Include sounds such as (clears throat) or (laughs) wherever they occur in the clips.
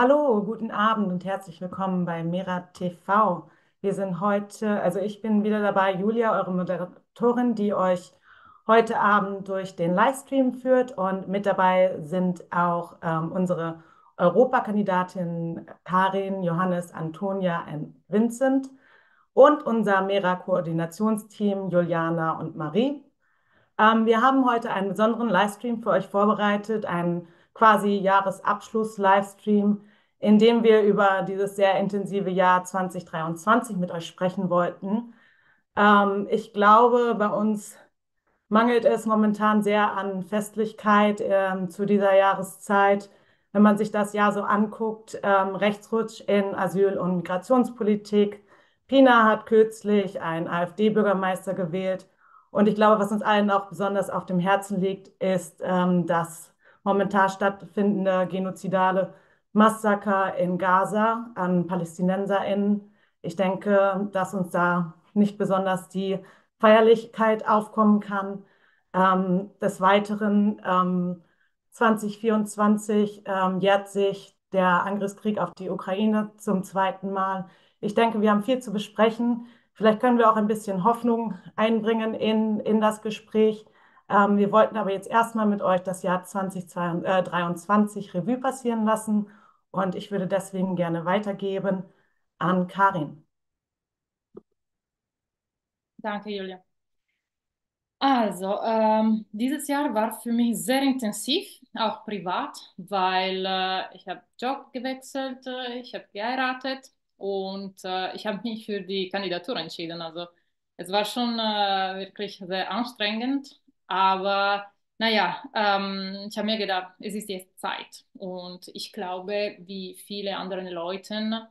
Hallo, guten Abend und herzlich willkommen bei Mera TV. Wir sind heute, also ich bin wieder dabei, Julia, eure Moderatorin, die euch heute Abend durch den Livestream führt. Und mit dabei sind auch ähm, unsere Europakandidatinnen Karin, Johannes, Antonia und Vincent und unser Mera-Koordinationsteam Juliana und Marie. Ähm, wir haben heute einen besonderen Livestream für euch vorbereitet, einen quasi Jahresabschluss-Livestream, in dem wir über dieses sehr intensive Jahr 2023 mit euch sprechen wollten. Ähm, ich glaube, bei uns mangelt es momentan sehr an Festlichkeit ähm, zu dieser Jahreszeit. Wenn man sich das Jahr so anguckt, ähm, Rechtsrutsch in Asyl- und Migrationspolitik. Pina hat kürzlich einen AfD-Bürgermeister gewählt. Und ich glaube, was uns allen auch besonders auf dem Herzen liegt, ist ähm, das momentan stattfindende genozidale Massaker in Gaza an PalästinenserInnen. Ich denke, dass uns da nicht besonders die Feierlichkeit aufkommen kann. Ähm, des Weiteren ähm, 2024 ähm, jährt sich der Angriffskrieg auf die Ukraine zum zweiten Mal. Ich denke, wir haben viel zu besprechen. Vielleicht können wir auch ein bisschen Hoffnung einbringen in, in das Gespräch. Ähm, wir wollten aber jetzt erstmal mit euch das Jahr 2023 Revue passieren lassen und ich würde deswegen gerne weitergeben an Karin. Danke, Julia. Also, ähm, dieses Jahr war für mich sehr intensiv, auch privat, weil äh, ich habe Job gewechselt, äh, ich habe geheiratet und äh, ich habe mich für die Kandidatur entschieden. Also es war schon äh, wirklich sehr anstrengend, aber naja, ähm, ich habe mir gedacht, es ist jetzt Zeit. Und ich glaube, wie viele andere Leute,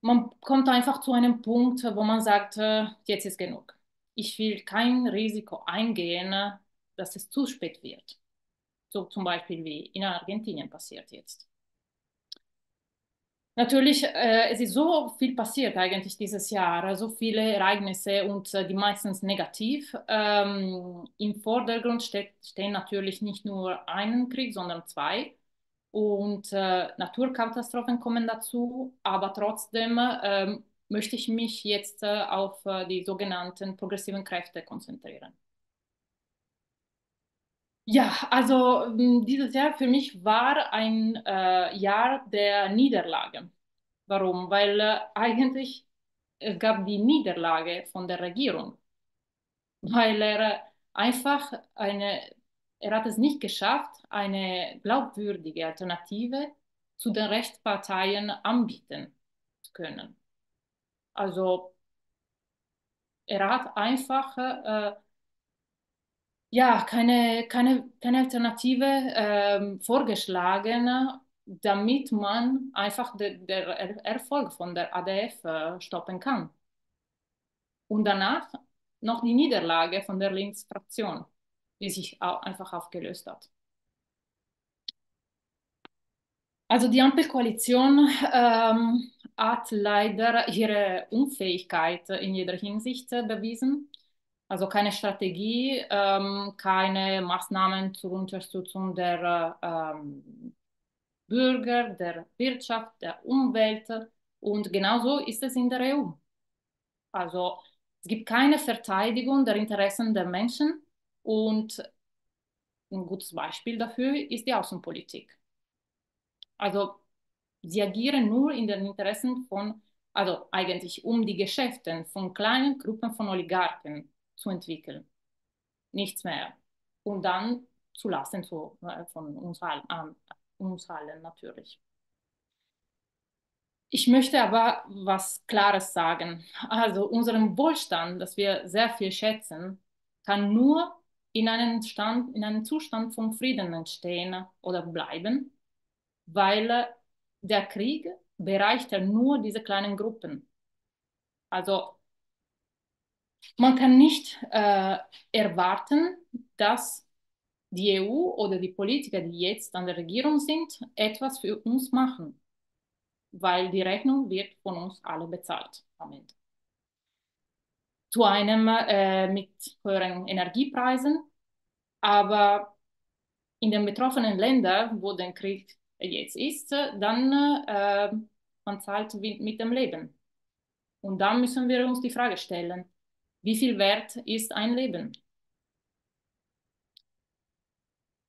man kommt einfach zu einem Punkt, wo man sagt, äh, jetzt ist genug. Ich will kein Risiko eingehen, dass es zu spät wird. So zum Beispiel wie in Argentinien passiert jetzt. Natürlich, äh, es ist so viel passiert eigentlich dieses Jahr, so viele Ereignisse und äh, die meistens negativ. Ähm, Im Vordergrund steht, stehen natürlich nicht nur einen Krieg, sondern zwei. Und äh, Naturkatastrophen kommen dazu, aber trotzdem ähm, möchte ich mich jetzt äh, auf äh, die sogenannten progressiven Kräfte konzentrieren. Ja, also dieses Jahr für mich war ein äh, Jahr der Niederlage. Warum? Weil äh, eigentlich es gab die Niederlage von der Regierung, weil er einfach eine, er hat es nicht geschafft, eine glaubwürdige Alternative zu den Rechtsparteien anbieten zu können. Also er hat einfach äh, ja, keine, keine, keine Alternative ähm, vorgeschlagen, damit man einfach den Erfolg von der ADF äh, stoppen kann. Und danach noch die Niederlage von der Linksfraktion, die sich auch einfach aufgelöst hat. Also die Ampelkoalition ähm, hat leider ihre Unfähigkeit in jeder Hinsicht bewiesen. Also keine Strategie, ähm, keine Maßnahmen zur Unterstützung der ähm, Bürger, der Wirtschaft, der Umwelt. Und genauso ist es in der EU. Also es gibt keine Verteidigung der Interessen der Menschen und ein gutes Beispiel dafür ist die Außenpolitik. Also sie agieren nur in den Interessen von, also eigentlich um die Geschäfte von kleinen Gruppen von Oligarchen zu entwickeln. Nichts mehr. Und dann zu lassen zu, äh, von uns allen, uns allen natürlich. Ich möchte aber was Klares sagen. Also unseren Wohlstand, das wir sehr viel schätzen, kann nur in einem, Stand, in einem Zustand von Frieden entstehen oder bleiben, weil der Krieg bereicht ja nur diese kleinen Gruppen. Also man kann nicht äh, erwarten, dass die EU oder die Politiker, die jetzt an der Regierung sind, etwas für uns machen, weil die Rechnung wird von uns alle bezahlt am Ende. Zu einem äh, mit höheren Energiepreisen, aber in den betroffenen Ländern, wo der Krieg jetzt ist, dann äh, man zahlt mit dem Leben. Und da müssen wir uns die Frage stellen, wie viel wert ist ein Leben?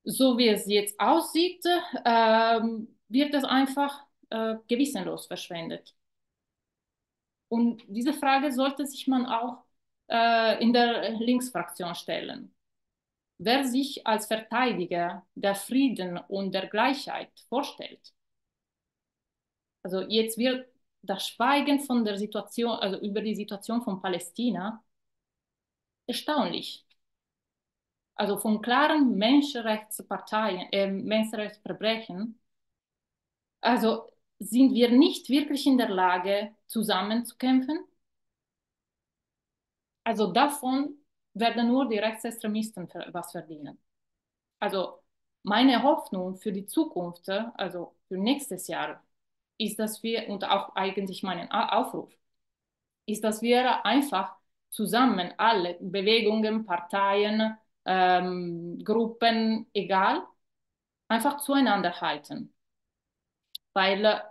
So wie es jetzt aussieht, äh, wird es einfach äh, gewissenlos verschwendet. Und diese Frage sollte sich man auch äh, in der Linksfraktion stellen. Wer sich als Verteidiger der Frieden und der Gleichheit vorstellt, also jetzt wird das Schweigen von der Situation, also über die Situation von Palästina, erstaunlich. Also von klaren Menschenrechtsparteien, äh, Menschenrechtsverbrechen, also sind wir nicht wirklich in der Lage, zusammenzukämpfen. Also davon werden nur die Rechtsextremisten was verdienen. Also meine Hoffnung für die Zukunft, also für nächstes Jahr, ist, dass wir, und auch eigentlich meinen Aufruf, ist, dass wir einfach zusammen alle Bewegungen, Parteien, ähm, Gruppen, egal, einfach zueinander halten. Weil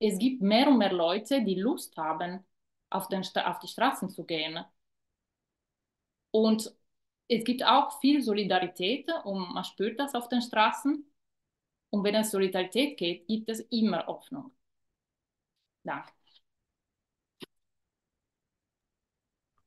es gibt mehr und mehr Leute, die Lust haben, auf, den, auf die Straßen zu gehen. Und es gibt auch viel Solidarität und man spürt das auf den Straßen. Und wenn es Solidarität geht, gibt es immer Hoffnung. Danke.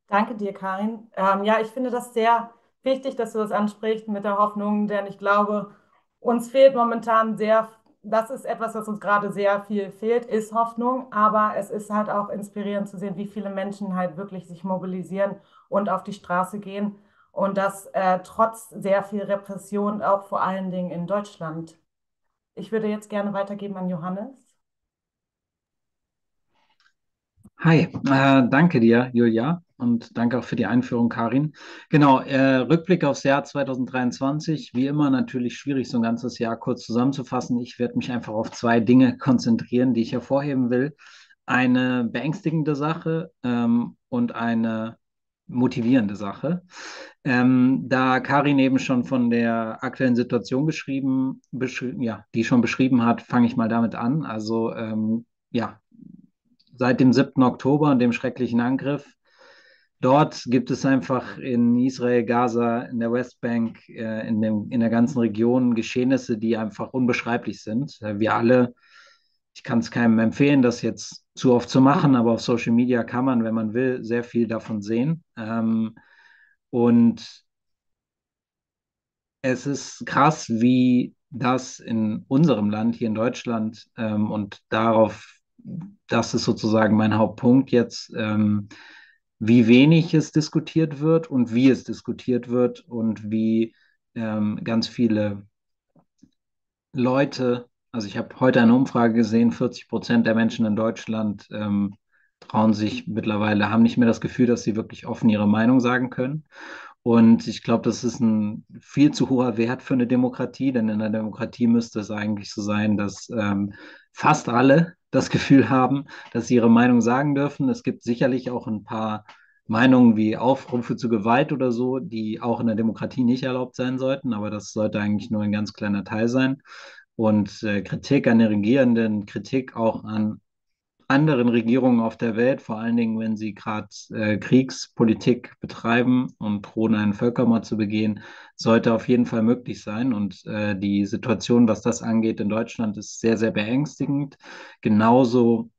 Danke dir, Karin. Ähm, ja, ich finde das sehr wichtig, dass du das ansprichst mit der Hoffnung, denn ich glaube, uns fehlt momentan sehr, das ist etwas, was uns gerade sehr viel fehlt, ist Hoffnung, aber es ist halt auch inspirierend zu sehen, wie viele Menschen halt wirklich sich mobilisieren und auf die Straße gehen und das äh, trotz sehr viel Repression, auch vor allen Dingen in Deutschland. Ich würde jetzt gerne weitergeben an Johannes. Hi, äh, danke dir, Julia, und danke auch für die Einführung, Karin. Genau, äh, Rückblick aufs Jahr 2023. Wie immer natürlich schwierig, so ein ganzes Jahr kurz zusammenzufassen. Ich werde mich einfach auf zwei Dinge konzentrieren, die ich hervorheben will. Eine beängstigende Sache ähm, und eine motivierende Sache. Ähm, da Karin eben schon von der aktuellen Situation beschrieben, beschri ja, die schon beschrieben hat, fange ich mal damit an. Also ähm, ja, seit dem 7. Oktober und dem schrecklichen Angriff. Dort gibt es einfach in Israel, Gaza, in der Westbank, äh, in, dem, in der ganzen Region Geschehnisse, die einfach unbeschreiblich sind. Äh, wir alle, ich kann es keinem empfehlen, das jetzt zu oft zu machen, aber auf Social Media kann man, wenn man will, sehr viel davon sehen. Ähm, und es ist krass, wie das in unserem Land, hier in Deutschland, ähm, und darauf, das ist sozusagen mein Hauptpunkt jetzt, ähm, wie wenig es diskutiert wird und wie es diskutiert wird und wie ähm, ganz viele Leute, also ich habe heute eine Umfrage gesehen, 40 Prozent der Menschen in Deutschland ähm, trauen sich mittlerweile, haben nicht mehr das Gefühl, dass sie wirklich offen ihre Meinung sagen können. Und ich glaube, das ist ein viel zu hoher Wert für eine Demokratie, denn in einer Demokratie müsste es eigentlich so sein, dass ähm, fast alle das Gefühl haben, dass sie ihre Meinung sagen dürfen. Es gibt sicherlich auch ein paar Meinungen wie Aufrufe zu Gewalt oder so, die auch in der Demokratie nicht erlaubt sein sollten, aber das sollte eigentlich nur ein ganz kleiner Teil sein. Und äh, Kritik an den Regierenden, Kritik auch an anderen Regierungen auf der Welt, vor allen Dingen, wenn sie gerade äh, Kriegspolitik betreiben und drohen, einen Völkermord zu begehen, sollte auf jeden Fall möglich sein. Und äh, die Situation, was das angeht in Deutschland, ist sehr, sehr beängstigend. Genauso,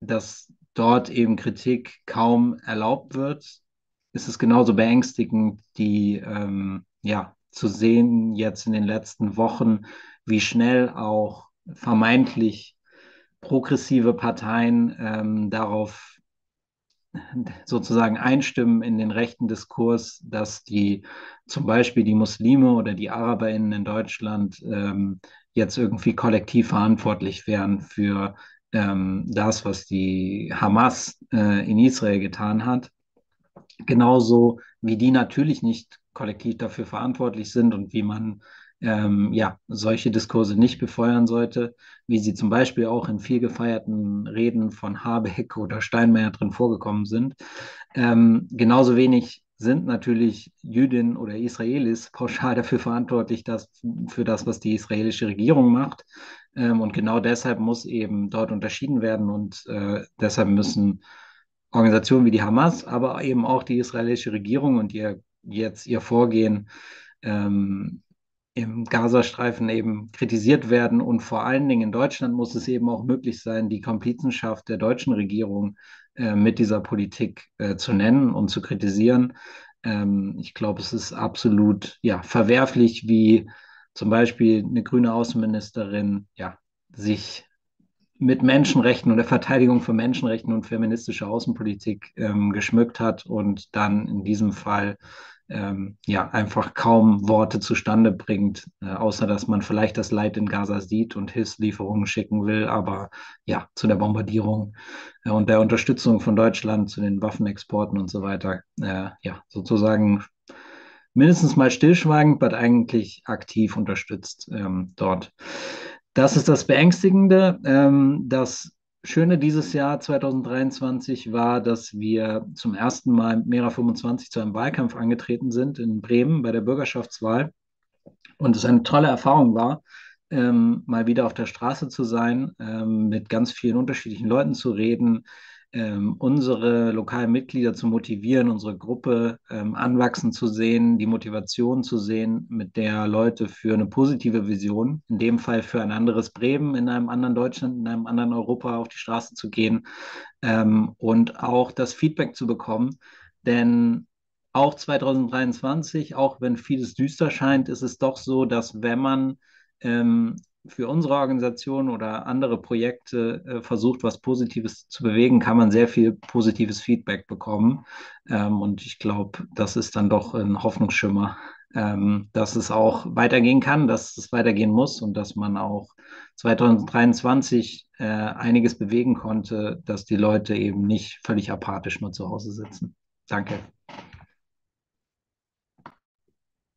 dass dort eben Kritik kaum erlaubt wird, ist es genauso beängstigend, die ähm, ja zu sehen jetzt in den letzten Wochen, wie schnell auch vermeintlich progressive Parteien ähm, darauf sozusagen einstimmen in den rechten Diskurs, dass die zum Beispiel die Muslime oder die AraberInnen in Deutschland ähm, jetzt irgendwie kollektiv verantwortlich wären für ähm, das, was die Hamas äh, in Israel getan hat. Genauso wie die natürlich nicht kollektiv dafür verantwortlich sind und wie man ähm, ja, solche Diskurse nicht befeuern sollte, wie sie zum Beispiel auch in viel gefeierten Reden von Habeck (laughs) oder Steinmeier drin vorgekommen sind. Ähm, genauso wenig sind natürlich Jüdinnen oder Israelis pauschal dafür verantwortlich, dass, für das, was die israelische Regierung macht. Ähm, und genau deshalb muss eben dort unterschieden werden und äh, deshalb müssen Organisationen wie die Hamas, aber eben auch die israelische Regierung und ihr jetzt ihr Vorgehen ähm, im Gazastreifen eben kritisiert werden. Und vor allen Dingen in Deutschland muss es eben auch möglich sein, die Komplizenschaft der deutschen Regierung äh, mit dieser Politik äh, zu nennen und zu kritisieren. Ähm, ich glaube, es ist absolut ja, verwerflich, wie zum Beispiel eine grüne Außenministerin ja, sich mit Menschenrechten und der Verteidigung von Menschenrechten und feministischer Außenpolitik ähm, geschmückt hat und dann in diesem Fall ähm, ja einfach kaum Worte zustande bringt, äh, außer dass man vielleicht das Leid in Gaza sieht und Hilfslieferungen schicken will, aber ja, zu der Bombardierung äh, und der Unterstützung von Deutschland zu den Waffenexporten und so weiter, äh, ja, sozusagen mindestens mal stillschweigend, aber eigentlich aktiv unterstützt ähm, dort. Das ist das Beängstigende. Ähm, das Schöne dieses Jahr 2023 war, dass wir zum ersten Mal mit Mera 25 zu einem Wahlkampf angetreten sind in Bremen bei der Bürgerschaftswahl. Und es eine tolle Erfahrung war, ähm, mal wieder auf der Straße zu sein, ähm, mit ganz vielen unterschiedlichen Leuten zu reden, ähm, unsere lokalen Mitglieder zu motivieren, unsere Gruppe ähm, anwachsen zu sehen, die Motivation zu sehen, mit der Leute für eine positive Vision, in dem Fall für ein anderes Bremen, in einem anderen Deutschland, in einem anderen Europa auf die Straße zu gehen ähm, und auch das Feedback zu bekommen. Denn auch 2023, auch wenn vieles düster scheint, ist es doch so, dass wenn man ähm, für unsere Organisation oder andere Projekte äh, versucht, was Positives zu bewegen, kann man sehr viel positives Feedback bekommen. Ähm, und ich glaube, das ist dann doch ein Hoffnungsschimmer, ähm, dass es auch weitergehen kann, dass es weitergehen muss und dass man auch 2023 äh, einiges bewegen konnte, dass die Leute eben nicht völlig apathisch nur zu Hause sitzen. Danke.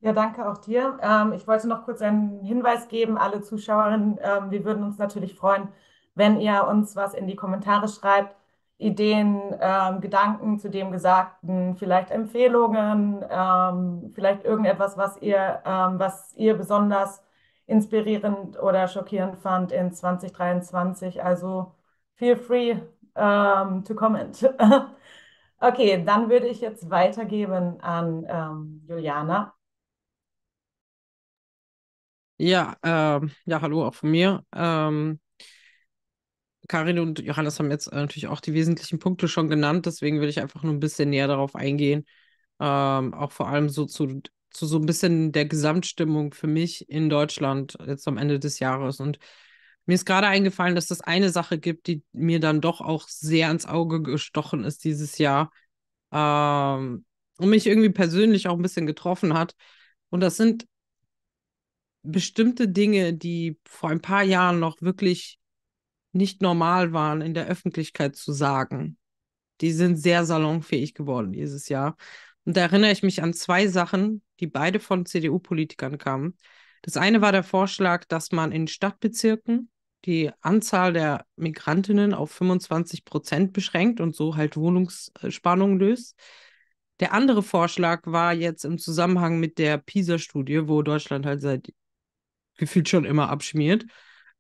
Ja, danke auch dir. Ähm, ich wollte noch kurz einen Hinweis geben, alle Zuschauerinnen. Ähm, wir würden uns natürlich freuen, wenn ihr uns was in die Kommentare schreibt. Ideen, ähm, Gedanken zu dem Gesagten, vielleicht Empfehlungen, ähm, vielleicht irgendetwas, was ihr, ähm, was ihr besonders inspirierend oder schockierend fand in 2023. Also feel free ähm, to comment. (laughs) okay, dann würde ich jetzt weitergeben an Juliana. Ja, ähm, ja, hallo auch von mir. Ähm, Karin und Johannes haben jetzt natürlich auch die wesentlichen Punkte schon genannt, deswegen will ich einfach nur ein bisschen näher darauf eingehen. Ähm, auch vor allem so zu, zu so ein bisschen der Gesamtstimmung für mich in Deutschland jetzt am Ende des Jahres. Und mir ist gerade eingefallen, dass es eine Sache gibt, die mir dann doch auch sehr ins Auge gestochen ist dieses Jahr ähm, und mich irgendwie persönlich auch ein bisschen getroffen hat. Und das sind bestimmte Dinge, die vor ein paar Jahren noch wirklich nicht normal waren, in der Öffentlichkeit zu sagen. Die sind sehr salonfähig geworden dieses Jahr. Und da erinnere ich mich an zwei Sachen, die beide von CDU-Politikern kamen. Das eine war der Vorschlag, dass man in Stadtbezirken die Anzahl der Migrantinnen auf 25 Prozent beschränkt und so halt Wohnungsspannung löst. Der andere Vorschlag war jetzt im Zusammenhang mit der PISA-Studie, wo Deutschland halt seit gefühlt schon immer abschmiert.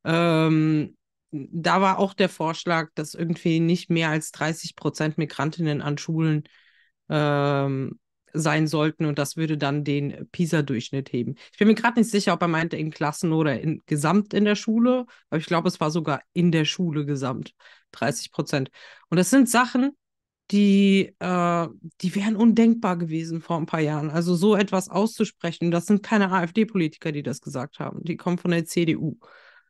Ähm, da war auch der Vorschlag, dass irgendwie nicht mehr als 30 Prozent Migrantinnen an Schulen ähm, sein sollten und das würde dann den PISA-Durchschnitt heben. Ich bin mir gerade nicht sicher, ob er meinte in Klassen oder in, gesamt in der Schule, aber ich glaube, es war sogar in der Schule gesamt 30 Prozent. Und das sind Sachen, die, äh, die wären undenkbar gewesen vor ein paar Jahren. Also so etwas auszusprechen, das sind keine AfD-Politiker, die das gesagt haben. Die kommen von der CDU,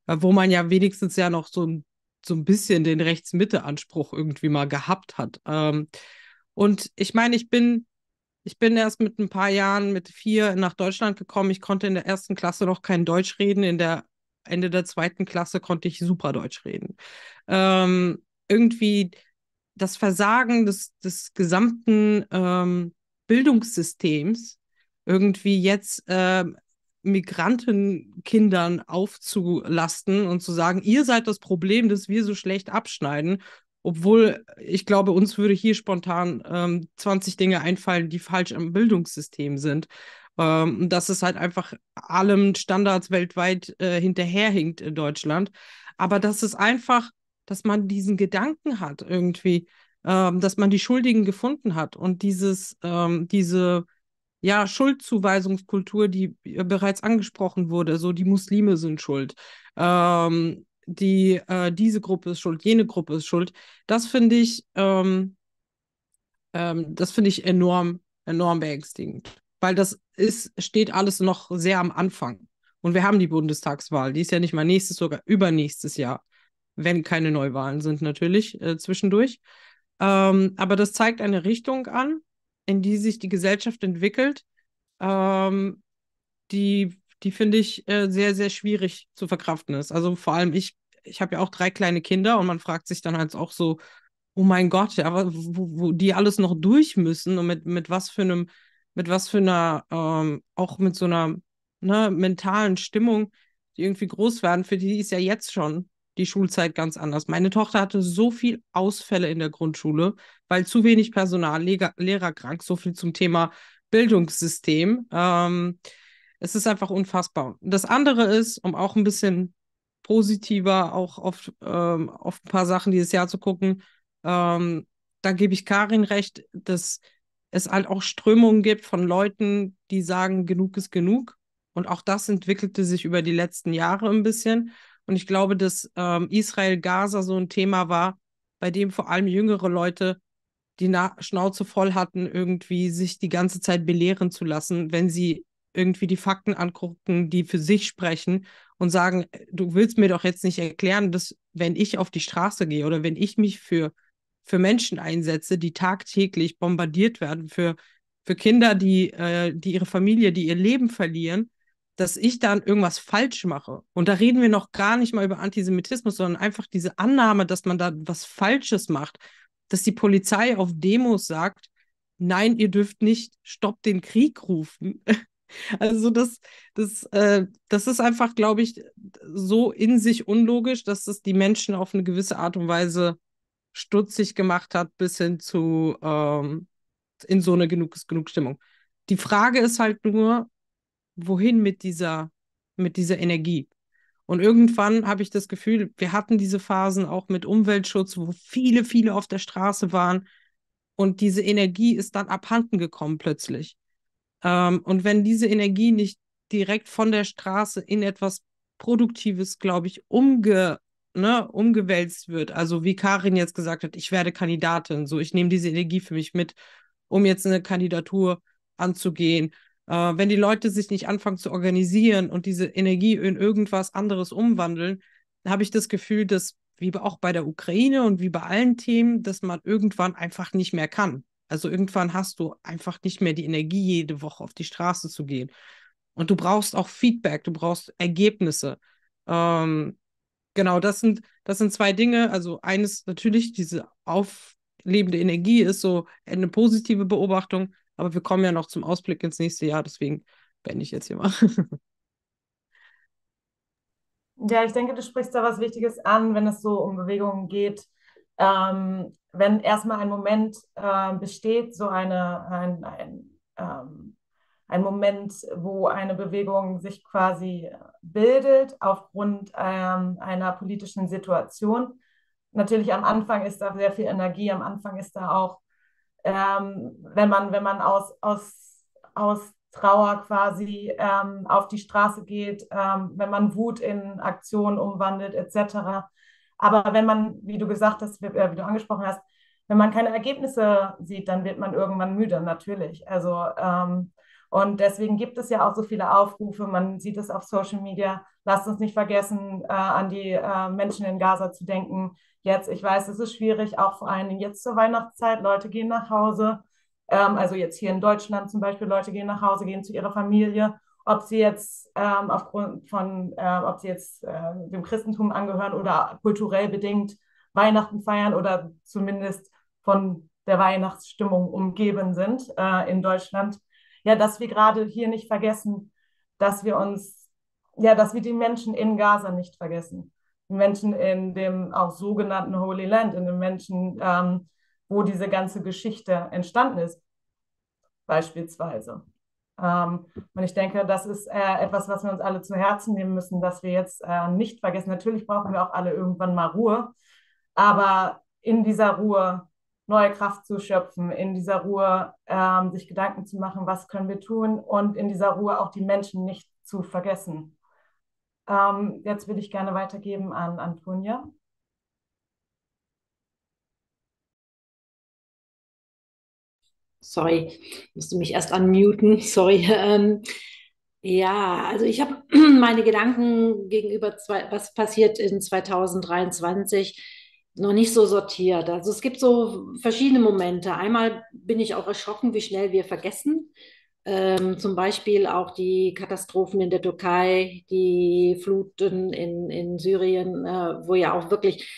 äh, wo man ja wenigstens ja noch so ein, so ein bisschen den Rechts-Mitte-Anspruch irgendwie mal gehabt hat. Ähm, und ich meine, ich bin, ich bin erst mit ein paar Jahren, mit vier nach Deutschland gekommen. Ich konnte in der ersten Klasse noch kein Deutsch reden. In der Ende der zweiten Klasse konnte ich super Deutsch reden. Ähm, irgendwie das Versagen des, des gesamten ähm, Bildungssystems irgendwie jetzt äh, Migrantenkindern aufzulasten und zu sagen, ihr seid das Problem, dass wir so schlecht abschneiden obwohl ich glaube, uns würde hier spontan ähm, 20 Dinge einfallen, die falsch am Bildungssystem sind. Ähm, dass es halt einfach allem Standards weltweit äh, hinterherhinkt in Deutschland. Aber das ist einfach, dass man diesen Gedanken hat irgendwie, ähm, dass man die Schuldigen gefunden hat und dieses, ähm, diese ja, Schuldzuweisungskultur, die bereits angesprochen wurde, so die Muslime sind schuld, ähm, die äh, diese Gruppe ist schuld, jene Gruppe ist schuld. Das finde ich, ähm, ähm, das finde ich enorm, enorm beängstigend, weil das ist, steht alles noch sehr am Anfang. Und wir haben die Bundestagswahl, die ist ja nicht mal nächstes, sogar übernächstes Jahr, wenn keine Neuwahlen sind natürlich äh, zwischendurch. Ähm, aber das zeigt eine Richtung an, in die sich die Gesellschaft entwickelt, ähm, die, die finde ich äh, sehr, sehr schwierig zu verkraften ist. Also vor allem ich, ich habe ja auch drei kleine Kinder und man fragt sich dann halt auch so, oh mein Gott, ja, wo, wo die alles noch durch müssen und mit, mit was für einem, mit was für einer, ähm, auch mit so einer ne, mentalen Stimmung, die irgendwie groß werden, für die ist ja jetzt schon die Schulzeit ganz anders. Meine Tochter hatte so viel Ausfälle in der Grundschule, weil zu wenig Personal, Lehrer, Lehrer krank, so viel zum Thema Bildungssystem. Ähm, es ist einfach unfassbar. Das andere ist, um auch ein bisschen positiver auch auf, ähm, auf ein paar Sachen dieses Jahr zu gucken, ähm, da gebe ich Karin recht, dass es halt auch Strömungen gibt von Leuten, die sagen, genug ist genug. Und auch das entwickelte sich über die letzten Jahre ein bisschen. Und ich glaube, dass ähm, Israel-Gaza so ein Thema war, bei dem vor allem jüngere Leute die Na Schnauze voll hatten, irgendwie sich die ganze Zeit belehren zu lassen, wenn sie irgendwie die Fakten angucken, die für sich sprechen und sagen, du willst mir doch jetzt nicht erklären, dass wenn ich auf die Straße gehe oder wenn ich mich für, für Menschen einsetze, die tagtäglich bombardiert werden, für, für Kinder, die, äh, die ihre Familie, die ihr Leben verlieren, dass ich dann irgendwas falsch mache. Und da reden wir noch gar nicht mal über Antisemitismus, sondern einfach diese Annahme, dass man da was Falsches macht, dass die Polizei auf Demos sagt, nein, ihr dürft nicht Stopp den Krieg rufen. (laughs) Also das, das, äh, das ist einfach, glaube ich, so in sich unlogisch, dass es die Menschen auf eine gewisse Art und Weise stutzig gemacht hat, bis hin zu ähm, in so eine genug genug Stimmung. Die Frage ist halt nur, wohin mit dieser, mit dieser Energie? Und irgendwann habe ich das Gefühl, wir hatten diese Phasen auch mit Umweltschutz, wo viele, viele auf der Straße waren. Und diese Energie ist dann abhanden gekommen plötzlich. Ähm, und wenn diese Energie nicht direkt von der Straße in etwas Produktives, glaube ich, umge, ne, umgewälzt wird, also wie Karin jetzt gesagt hat, ich werde Kandidatin, so ich nehme diese Energie für mich mit, um jetzt eine Kandidatur anzugehen äh, wenn die Leute sich nicht anfangen zu organisieren und diese Energie in irgendwas anderes umwandeln, habe ich das Gefühl, dass wie auch bei der Ukraine und wie bei allen Themen, dass man irgendwann einfach nicht mehr kann. Also irgendwann hast du einfach nicht mehr die Energie, jede Woche auf die Straße zu gehen. Und du brauchst auch Feedback, du brauchst Ergebnisse. Ähm, genau, das sind, das sind zwei Dinge. Also eines natürlich, diese auflebende Energie ist so eine positive Beobachtung, aber wir kommen ja noch zum Ausblick ins nächste Jahr, deswegen beende ich jetzt hier mal. Ja, ich denke, du sprichst da was Wichtiges an, wenn es so um Bewegungen geht. Ähm, wenn erstmal ein Moment äh, besteht, so eine, ein, ein, ähm, ein Moment, wo eine Bewegung sich quasi bildet aufgrund ähm, einer politischen Situation. Natürlich am Anfang ist da sehr viel Energie, am Anfang ist da auch ähm, wenn man, wenn man aus, aus, aus Trauer quasi ähm, auf die Straße geht, ähm, wenn man Wut in Aktion umwandelt, etc. Aber wenn man, wie du gesagt hast, wie, äh, wie, du angesprochen hast, wenn man keine Ergebnisse sieht, dann wird man irgendwann müde, natürlich. Also, ähm, und deswegen gibt es ja auch so viele Aufrufe. Man sieht es auf Social Media. Lasst uns nicht vergessen, äh, an die äh, Menschen in Gaza zu denken, jetzt. Ich weiß, es ist schwierig, auch vor allen Dingen jetzt zur Weihnachtszeit. Leute gehen nach Hause. Ähm, also jetzt hier in Deutschland zum Beispiel, Leute gehen nach Hause, gehen zu ihrer Familie. Ob sie jetzt ähm, aufgrund von, äh, ob sie jetzt äh, dem Christentum angehören oder kulturell bedingt Weihnachten feiern oder zumindest von der Weihnachtsstimmung umgeben sind äh, in Deutschland. Ja, dass wir gerade hier nicht vergessen, dass wir uns, ja, dass wir die Menschen in Gaza nicht vergessen Menschen in dem auch sogenannten Holy Land, in den Menschen, ähm, wo diese ganze Geschichte entstanden ist, beispielsweise. Ähm, und ich denke, das ist äh, etwas, was wir uns alle zu Herzen nehmen müssen, dass wir jetzt äh, nicht vergessen. Natürlich brauchen wir auch alle irgendwann mal Ruhe, aber in dieser Ruhe neue Kraft zu schöpfen, in dieser Ruhe ähm, sich Gedanken zu machen, was können wir tun und in dieser Ruhe auch die Menschen nicht zu vergessen. Ähm, jetzt würde ich gerne weitergeben an Antonia. Sorry, musste mich erst unmuten. (laughs) Sorry. Ähm, ja, also ich habe (clears throat) meine Gedanken gegenüber zwei, was passiert in 2023 noch nicht so sortiert. Also es gibt so verschiedene Momente. Einmal bin ich auch erschrocken, wie schnell wir vergessen. Ähm, zum Beispiel auch die Katastrophen in der Türkei, die Fluten in, in Syrien, äh, wo ja auch wirklich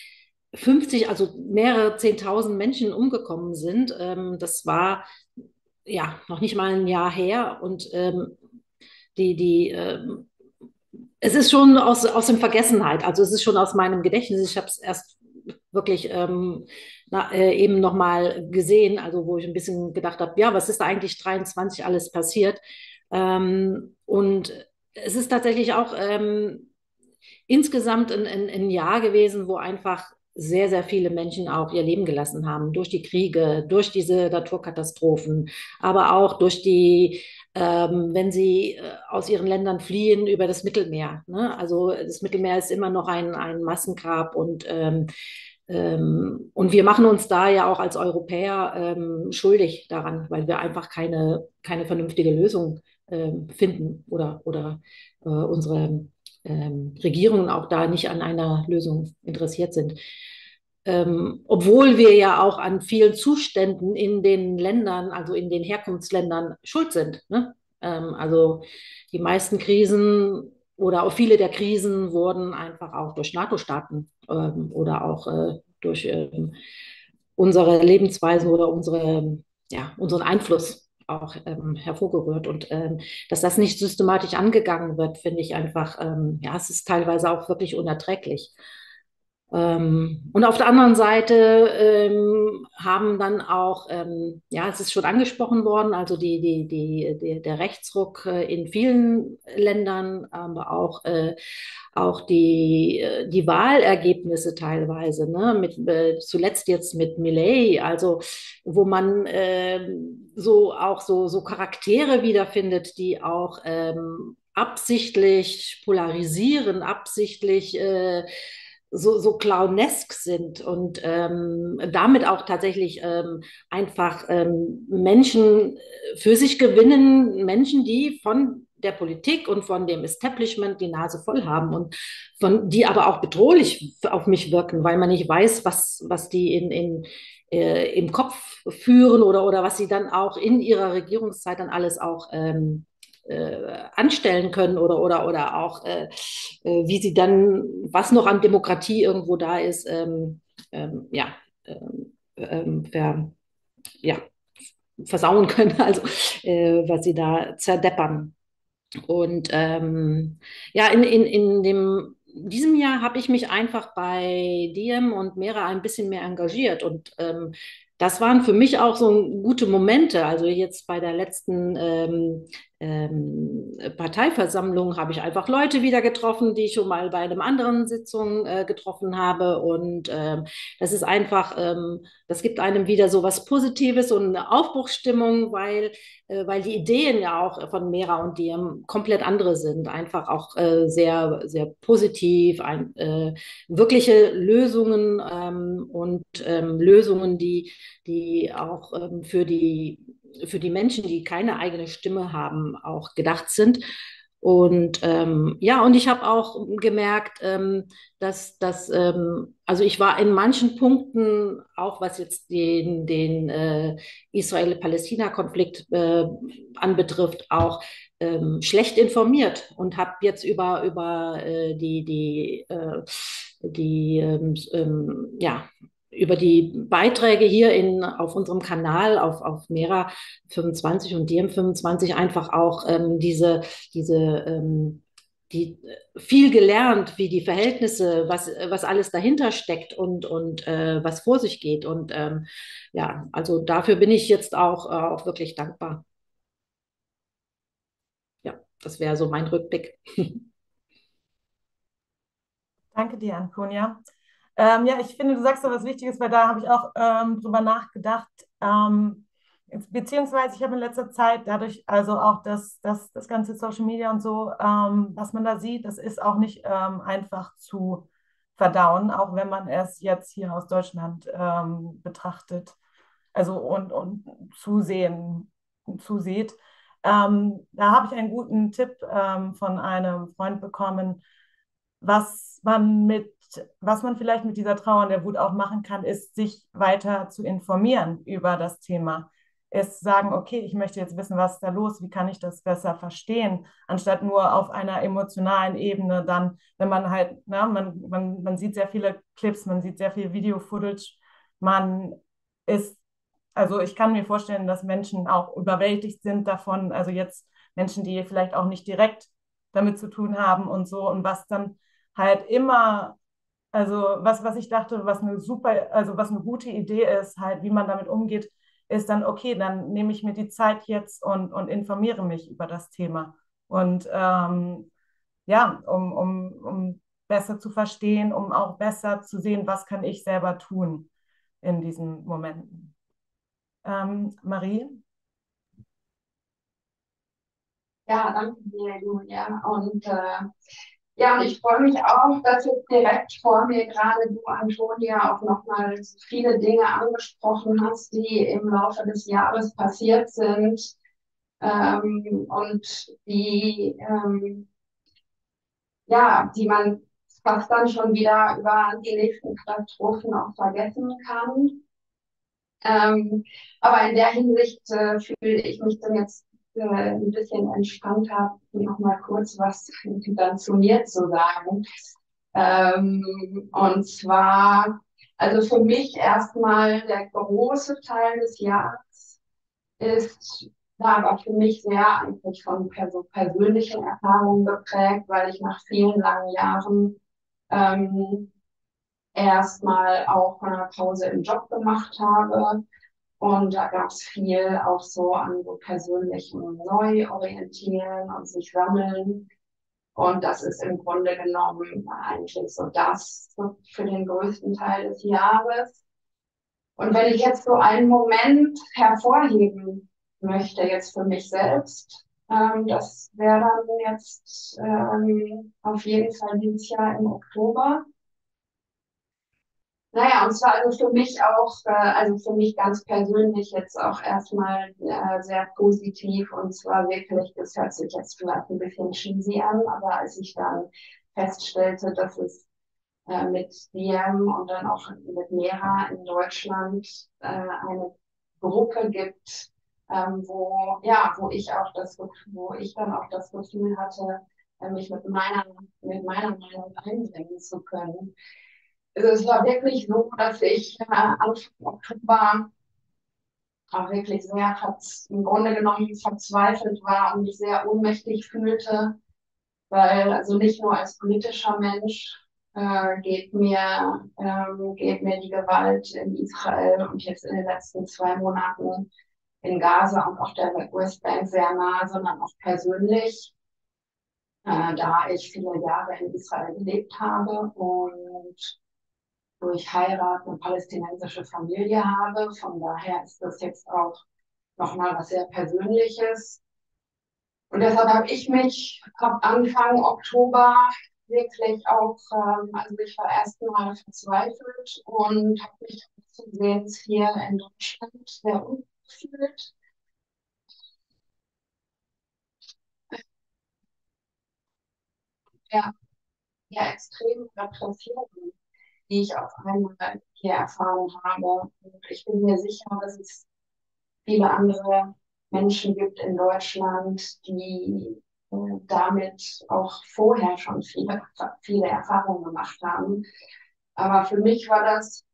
50, also mehrere Zehntausend Menschen umgekommen sind. Ähm, das war ja noch nicht mal ein Jahr her und ähm, die, die, ähm, es ist schon aus, aus dem Vergessenheit, also es ist schon aus meinem Gedächtnis. Ich habe es erst wirklich ähm, na, äh, eben nochmal gesehen, also wo ich ein bisschen gedacht habe, ja, was ist da eigentlich 23 alles passiert? Ähm, und es ist tatsächlich auch ähm, insgesamt ein, ein, ein Jahr gewesen, wo einfach sehr, sehr viele Menschen auch ihr Leben gelassen haben durch die Kriege, durch diese Naturkatastrophen, aber auch durch die, ähm, wenn sie äh, aus ihren Ländern fliehen über das Mittelmeer. Ne? Also das Mittelmeer ist immer noch ein, ein Massengrab und ähm, und wir machen uns da ja auch als Europäer ähm, schuldig daran, weil wir einfach keine, keine vernünftige Lösung ähm, finden oder, oder äh, unsere ähm, Regierungen auch da nicht an einer Lösung interessiert sind. Ähm, obwohl wir ja auch an vielen Zuständen in den Ländern, also in den Herkunftsländern, schuld sind. Ne? Ähm, also die meisten Krisen oder auch viele der Krisen wurden einfach auch durch NATO-Staaten ähm, oder auch äh, durch ähm, unsere Lebensweisen oder unsere, ja, unseren Einfluss auch ähm, hervorgerührt. Und ähm, dass das nicht systematisch angegangen wird, finde ich einfach, ähm, ja, es ist teilweise auch wirklich unerträglich. Ähm, und auf der anderen Seite ähm, haben dann auch, ähm, ja, es ist schon angesprochen worden, also die, die, die, die der Rechtsruck äh, in vielen Ländern, aber auch, äh, auch die, äh, die Wahlergebnisse teilweise, ne, mit, äh, zuletzt jetzt mit Millet, also wo man äh, so auch so, so Charaktere wiederfindet, die auch ähm, absichtlich polarisieren, absichtlich äh, so, so clownesk sind und ähm, damit auch tatsächlich ähm, einfach ähm, Menschen für sich gewinnen, Menschen, die von der Politik und von dem Establishment die Nase voll haben und von die aber auch bedrohlich auf mich wirken, weil man nicht weiß, was, was die in, in, äh, im Kopf führen oder, oder was sie dann auch in ihrer Regierungszeit dann alles auch ähm, äh, anstellen können oder, oder, oder auch, äh, äh, wie sie dann, was noch an Demokratie irgendwo da ist, ähm, ähm, ja, ähm, ähm ver, ja, versauen können, (laughs) also äh, was sie da zerdeppern. Und ähm, ja, in, in, in dem diesem Jahr habe ich mich einfach bei Diem und Mera ein bisschen mehr engagiert und ähm, das waren für mich auch so gute Momente. Also jetzt bei der letzten ähm, ähm, Parteiversammlung habe ich einfach Leute wieder getroffen, die ich schon mal bei einem anderen Sitzung äh, getroffen habe. Und ähm, das ist einfach, ähm, das gibt einem wieder so was Positives und eine Aufbruchsstimmung, weil, äh, weil die Ideen ja auch von Mera und Diem komplett andere sind. Einfach auch äh, sehr, sehr positiv, ein, äh, wirkliche Lösungen ähm, und ähm, Lösungen, die, die auch ähm, für die für die Menschen, die keine eigene Stimme haben, auch gedacht sind. Und ähm, ja, und ich habe auch gemerkt, ähm, dass, dass ähm, also ich war in manchen Punkten, auch was jetzt den, den äh, Israel-Palästina-Konflikt äh, anbetrifft, auch ähm, schlecht informiert und habe jetzt über, über äh, die, die, äh, die ähm, ähm, ja, über die Beiträge hier in, auf unserem Kanal, auf, auf Mera 25 und DM 25 einfach auch ähm, diese, diese ähm, die viel gelernt, wie die Verhältnisse, was, was alles dahinter steckt und, und äh, was vor sich geht. Und ähm, ja, also dafür bin ich jetzt auch, äh, auch wirklich dankbar. Ja, das wäre so mein Rückblick. (laughs) Danke dir, Antonia. Ähm, ja, ich finde, du sagst da was Wichtiges, weil da habe ich auch ähm, drüber nachgedacht. Ähm, beziehungsweise ich habe in letzter Zeit dadurch, also auch das, das, das ganze Social Media und so, ähm, was man da sieht, das ist auch nicht ähm, einfach zu verdauen, auch wenn man es jetzt hier aus Deutschland ähm, betrachtet, also und, und zusehen, zusieht. Ähm, da habe ich einen guten Tipp von einem Freund bekommen, was man mit, was man vielleicht mit dieser Trauer und der Wut auch machen kann, ist, sich weiter zu informieren über das Thema. Ist sagen, okay, ich möchte jetzt wissen, was ist da los, wie kann ich das besser verstehen, anstatt nur auf einer emotionalen Ebene dann, wenn man halt, na, ne, man, man, man sieht sehr viele Clips, man sieht sehr viel Video-Footage, man ist, also ich kann mir vorstellen, dass Menschen auch überwältigt sind davon, also jetzt Menschen, die vielleicht auch nicht direkt damit zu tun haben und so. Und was dann halt immer, also was, was ich dachte, was eine super, also was eine gute Idee ist, halt, wie man damit umgeht, ist dann, okay, dann nehme ich mir die Zeit jetzt und, und informiere mich über das Thema. Und ähm, ja, um, um, um besser zu verstehen, um auch besser zu sehen, was kann ich selber tun in diesen Momenten. Ähm, Marie? Ja, danke dir, Julia. Und äh, ja, und ich freue mich auch, dass jetzt direkt vor mir gerade du, Antonia, auch nochmal viele Dinge angesprochen hast, die im Laufe des Jahres passiert sind ähm, und die, ähm, ja, die man fast dann schon wieder über die nächsten Katastrophen auch vergessen kann. Ähm, aber in der Hinsicht äh, fühle ich mich dann jetzt äh, ein bisschen entspannt habe, noch mal kurz was (laughs) dann zu mir zu sagen. Ähm, und zwar, also für mich erstmal der große Teil des Jahres ist ja, aber für mich sehr eigentlich von pers persönlichen Erfahrungen geprägt, weil ich nach vielen langen Jahren ähm, erstmal auch eine Pause im Job gemacht habe und da gab es viel auch so an so persönlichem Neuorientieren und sich sammeln. Und das ist im Grunde genommen eigentlich so das für den größten Teil des Jahres. Und wenn ich jetzt so einen Moment hervorheben möchte, jetzt für mich selbst, ähm, das wäre dann jetzt ähm, auf jeden Fall dieses Jahr im Oktober. Naja, und zwar also für mich auch, äh, also für mich ganz persönlich jetzt auch erstmal äh, sehr positiv und zwar wirklich, das hört sich jetzt vielleicht ein bisschen cheesy an, aber als ich dann feststellte, dass es äh, mit DM und dann auch mit Mera in Deutschland eine Gruppe gibt, ähm, wo, ja, wo ich auch das, wo ich dann auch das Gefühl hatte, mich mit meiner, mit meiner Meinung einbringen zu können. Also es war wirklich so, dass ich äh, Anfang Oktober auch wirklich sehr im Grunde genommen verzweifelt war und mich sehr ohnmächtig fühlte, weil also nicht nur als politischer Mensch äh, geht mir ähm, geht mir die Gewalt in Israel und jetzt in den letzten zwei Monaten in Gaza und auch der Westbank sehr nah, sondern auch persönlich, äh, da ich viele Jahre in Israel gelebt habe und durch Heirat eine palästinensische Familie habe. Von daher ist das jetzt auch nochmal was sehr Persönliches. Und deshalb habe ich mich ab Anfang Oktober wirklich auch, ähm, also ich war erstmal verzweifelt und habe mich zusehends hier in Deutschland sehr ungefühlt. Ja, ja, extrem Repression die ich auf einmal hier erfahren habe. Und ich bin mir sicher, dass es viele andere Menschen gibt in Deutschland, die äh, damit auch vorher schon viele, viele Erfahrungen gemacht haben. Aber für mich war das,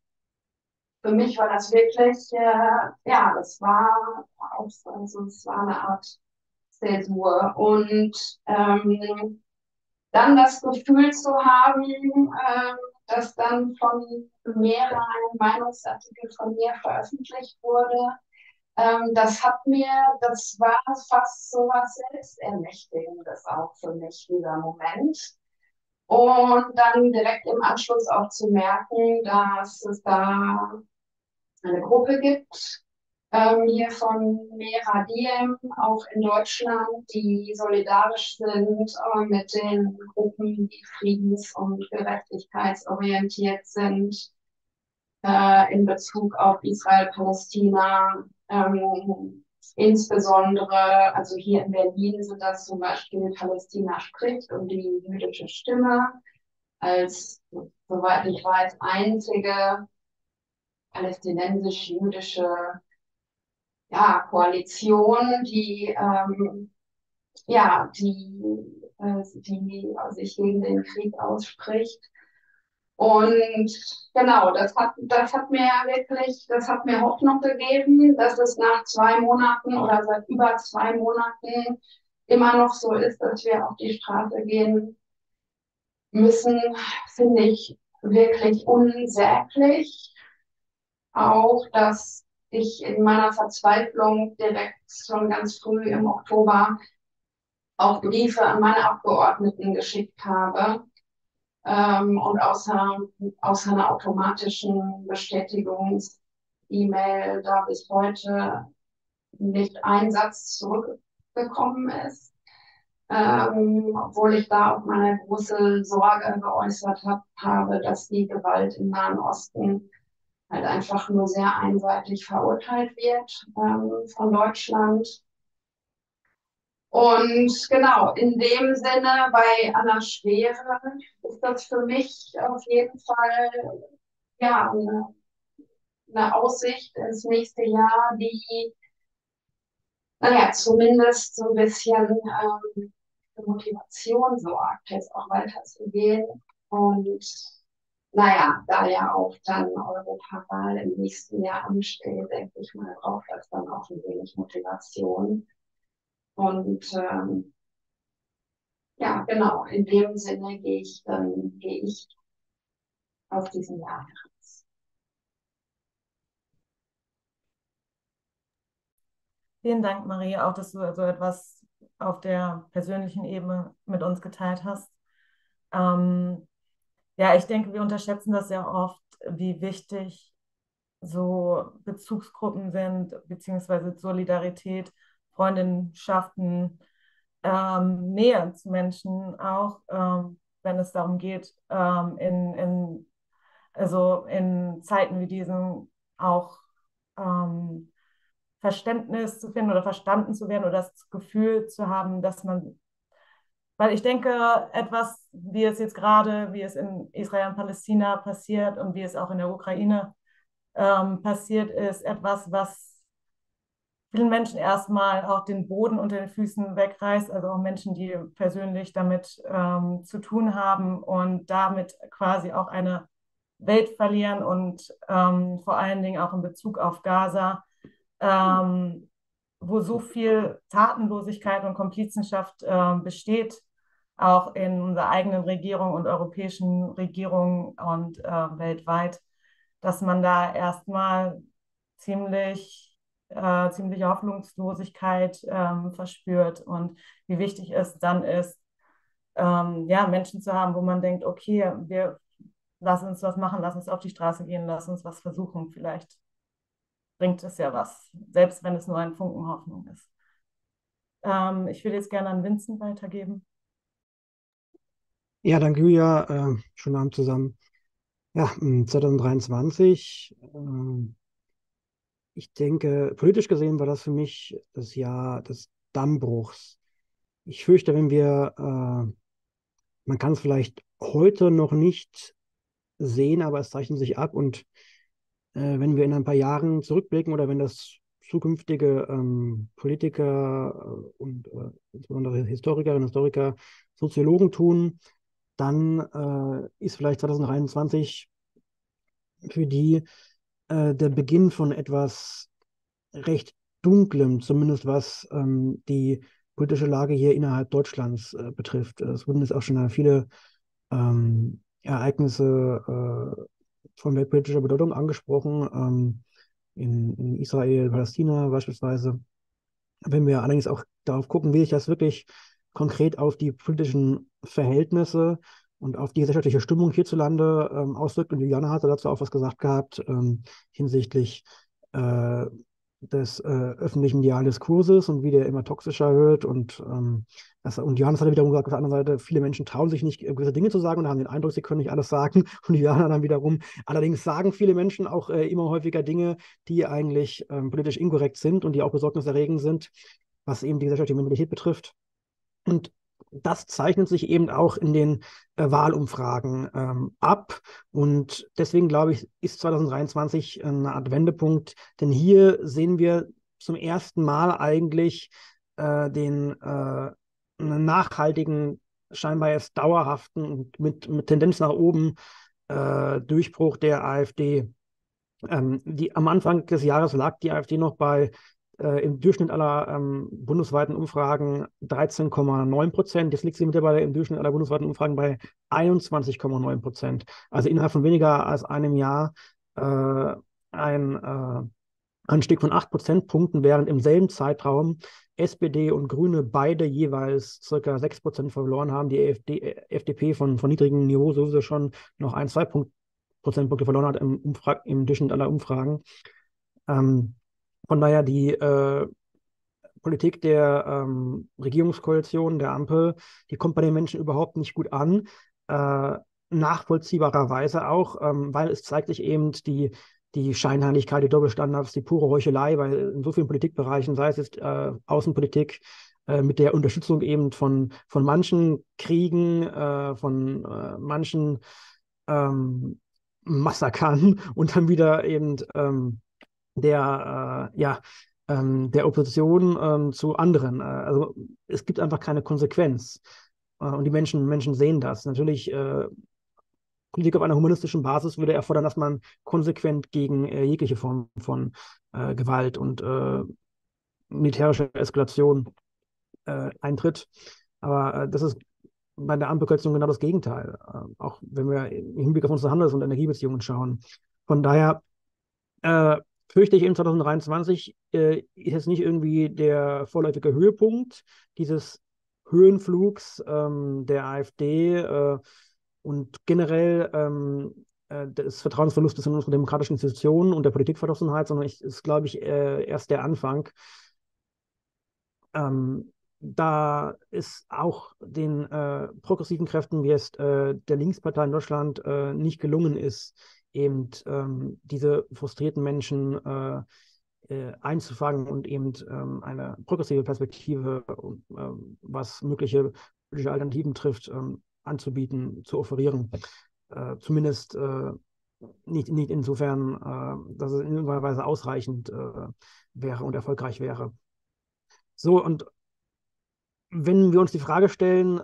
für mich war das wirklich, äh, ja, das war auch, also es war eine Art Zäsur. Und ähm, dann das Gefühl zu haben, äh, dass dann von mehreren ein Meinungsartikel von mir veröffentlicht wurde, ähm, das hat mir, das war fast so was Selbstermächtigendes auch für mich, dieser Moment. Und dann direkt im Anschluss auch zu merken, dass es da eine Gruppe gibt, ähm, hier von Mera Diem, auch in Deutschland, die solidarisch sind äh, mit den Gruppen, die friedens- und gerechtigkeitsorientiert sind äh, in Bezug auf Israel-Palästina. Ähm, insbesondere, also hier in Berlin sind das zum Beispiel Palästina spricht und die jüdische Stimme als, soweit ich weiß, einzige palästinensisch-jüdische ja, Koalition, die ähm, ja, die, äh, die sich gegen den Krieg ausspricht. Und genau, das hat, das hat mir wirklich, das hat mir Hoffnung gegeben, dass es nach zwei Monaten oder seit über zwei Monaten immer noch so ist, dass wir auf die Straße gehen müssen, finde ich wirklich unsäglich. Auch, dass ich in meiner Verzweiflung direkt schon ganz früh im Oktober auch Briefe an meine Abgeordneten geschickt habe ähm, und außer, außer einer automatischen Bestätigungs-E-Mail da bis heute nicht ein Satz zurückgekommen ist. Ähm, obwohl ich da auch meine große Sorge geäußert hab, habe, dass die Gewalt im Nahen Osten halt einfach nur sehr einseitig verurteilt wird ähm, von Deutschland. Und genau, in dem Sinne, bei Anna Schwere ist das für mich auf jeden Fall ja, eine, eine Aussicht ins nächste Jahr, die, naja, zumindest so ein bisschen ähm, für Motivation sorgt, jetzt auch weiterzugehen. Und naja, da ja auch dann Europawahl im nächsten Jahr ansteht, denke ich mal, braucht das dann auch ein wenig Motivation. Und ähm, ja, genau, in dem Sinne gehe ich dann, gehe ich auf diesen Jahr heraus. Vielen Dank, Marie, auch dass du so etwas auf der persönlichen Ebene mit uns geteilt hast. Ähm, ja, ich denke, wir unterschätzen das sehr oft, wie wichtig so Bezugsgruppen sind, beziehungsweise Solidarität, Freundschaften, ähm, Nähe zu Menschen, auch ähm, wenn es darum geht, ähm, in, in, also in Zeiten wie diesen auch ähm, Verständnis zu finden oder verstanden zu werden oder das Gefühl zu haben, dass man weil ich denke, etwas, wie es jetzt gerade, wie es in Israel und Palästina passiert und wie es auch in der Ukraine ähm, passiert, ist etwas, was vielen Menschen erstmal auch den Boden unter den Füßen wegreißt, also auch Menschen, die persönlich damit ähm, zu tun haben und damit quasi auch eine Welt verlieren und ähm, vor allen Dingen auch in Bezug auf Gaza, ähm, wo so viel Tatenlosigkeit und Komplizenschaft äh, besteht, auch in unserer eigenen Regierung und europäischen Regierungen und äh, weltweit, dass man da erstmal ziemlich, äh, ziemliche Hoffnungslosigkeit ähm, verspürt und wie wichtig es dann ist, ähm, ja, Menschen zu haben, wo man denkt, okay, wir lassen uns was machen, lass uns auf die Straße gehen, lass uns was versuchen, vielleicht bringt es ja was, selbst wenn es nur ein Funken Hoffnung ist. Ähm, ich würde jetzt gerne an Vincent weitergeben. Ja, danke, Julia. Äh, schönen Abend zusammen. Ja, 2023, äh, ich denke, politisch gesehen war das für mich das Jahr des Dammbruchs. Ich fürchte, wenn wir, äh, man kann es vielleicht heute noch nicht sehen, aber es zeichnet sich ab und äh, wenn wir in ein paar Jahren zurückblicken oder wenn das zukünftige ähm, Politiker äh, und äh, insbesondere Historikerinnen und Historiker, Soziologen tun, dann äh, ist vielleicht 2023 für die äh, der Beginn von etwas recht Dunklem, zumindest was ähm, die politische Lage hier innerhalb Deutschlands äh, betrifft. Es wurden jetzt auch schon viele ähm, Ereignisse äh, von weltpolitischer Bedeutung angesprochen, ähm, in, in Israel, Palästina beispielsweise. Wenn wir allerdings auch darauf gucken, wie sich das wirklich konkret auf die politischen Verhältnisse und auf die gesellschaftliche Stimmung hierzulande ähm, auswirkt. Und Juliane hatte dazu auch was gesagt gehabt ähm, hinsichtlich äh, des äh, öffentlichen Dialyskurses und wie der immer toxischer wird. Und, ähm, das, und Johannes hat wiederum gesagt, auf der anderen Seite, viele Menschen trauen sich nicht, gewisse Dinge zu sagen und haben den Eindruck, sie können nicht alles sagen. (laughs) Und Johanna dann wiederum, allerdings sagen viele Menschen auch äh, immer häufiger Dinge, die eigentlich ähm, politisch inkorrekt sind und die auch besorgniserregend sind, was eben die gesellschaftliche Mentalität betrifft. Und das zeichnet sich eben auch in den äh, Wahlumfragen ähm, ab. Und deswegen glaube ich, ist 2023 eine Art Wendepunkt, denn hier sehen wir zum ersten Mal eigentlich äh, den äh, nachhaltigen, scheinbar jetzt dauerhaften und mit, mit Tendenz nach oben äh, Durchbruch der AfD. Ähm, die, am Anfang des Jahres lag die AfD noch bei äh, im Durchschnitt aller ähm, bundesweiten Umfragen 13,9 Prozent. Jetzt liegt sie mittlerweile im Durchschnitt aller bundesweiten Umfragen bei 21,9 Prozent. Also innerhalb von weniger als einem Jahr äh, ein äh, Anstieg von 8 Prozentpunkten, während im selben Zeitraum SPD und Grüne beide jeweils circa 6 Prozent verloren haben. Die AfD, FDP von, von niedrigem Niveau sowieso schon noch ein, zwei Punkt, Prozentpunkte verloren hat im, Umfrag, im Durchschnitt aller Umfragen. Ähm, von daher die äh, Politik der ähm, Regierungskoalition, der Ampel, die kommt bei den Menschen überhaupt nicht gut an. Äh, nachvollziehbarerweise auch, ähm, weil es zeigt sich eben die, die Scheinheiligkeit, die Doppelstandards, die pure Heuchelei, weil in so vielen Politikbereichen, sei es jetzt äh, Außenpolitik, äh, mit der Unterstützung eben von, von manchen Kriegen, äh, von äh, manchen ähm, Massakern (laughs) und dann wieder eben ähm, der, äh, ja, ähm, der Opposition ähm, zu anderen. Äh, also es gibt einfach keine Konsequenz. Äh, und die Menschen, Menschen sehen das. Natürlich, äh, Politik auf einer humanistischen Basis würde erfordern, dass man konsequent gegen äh, jegliche Form von äh, Gewalt und militärischer Eskalation eintritt. Aber das ist bei der Ampelkoalition genau das Gegenteil. auch wenn wir im Hinblick auf unsere Handels- und Energiebeziehungen schauen. Von daher äh, fürchte ich, in 2023 äh, ist es nicht irgendwie der vorläufige Höhepunkt dieses Höhenflugs ähm, der AfD äh, und generell ähm, äh, des Vertrauensverlustes in unsere demokratischen Institutionen und der Politikverdrossenheit, sondern es ist, glaube ich, äh, erst der Anfang. Ähm, da ist auch den äh, progressiven Kräften, wie es der Linkspartei in Deutschland nicht gelungen ist, eben ähm, diese frustrierten Menschen äh, äh, einzufangen und eben ähm, eine progressive Perspektive, äh, was mögliche politische Alternativen trifft, ähm, anzubieten, zu offerieren. Äh, zumindest äh, nicht, nicht insofern, äh, dass es in irgendeiner Weise ausreichend wäre und erfolgreich wäre. So, und wenn wir uns die Frage stellen,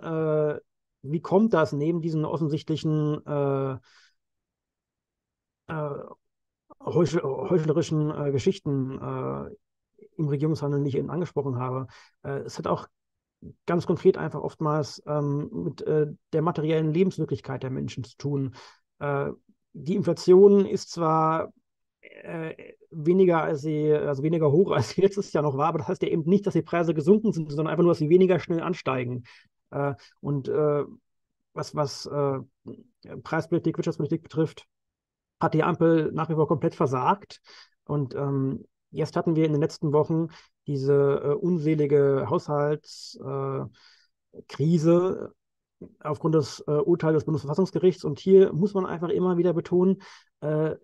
wie kommt das neben diesen offensichtlichen äh, heuchlerischen äh, Geschichten äh, im Regierungshandeln, die ich eben angesprochen habe. Äh, es hat auch ganz konkret einfach oftmals ähm, mit äh, der materiellen Lebenswirklichkeit der Menschen zu tun. Äh, die Inflation ist zwar weniger als sie, also weniger hoch (laughs) als letztes Jahr noch war, aber das heißt ja eben nicht, dass die Preise gesunken sind, sondern einfach nur, dass sie weniger schnell ansteigen. und was, was Preispolitik, Wirtschaftspolitik betrifft, hat die Ampel nach wie vor komplett versagt. Und ähm, jetzt hatten wir in den letzten Wochen diese äh, unselige Haushaltskrise äh, aufgrund des äh, Urteils des Bundesverfassungsgerichts. Und hier muss man einfach immer wieder betonen, äh,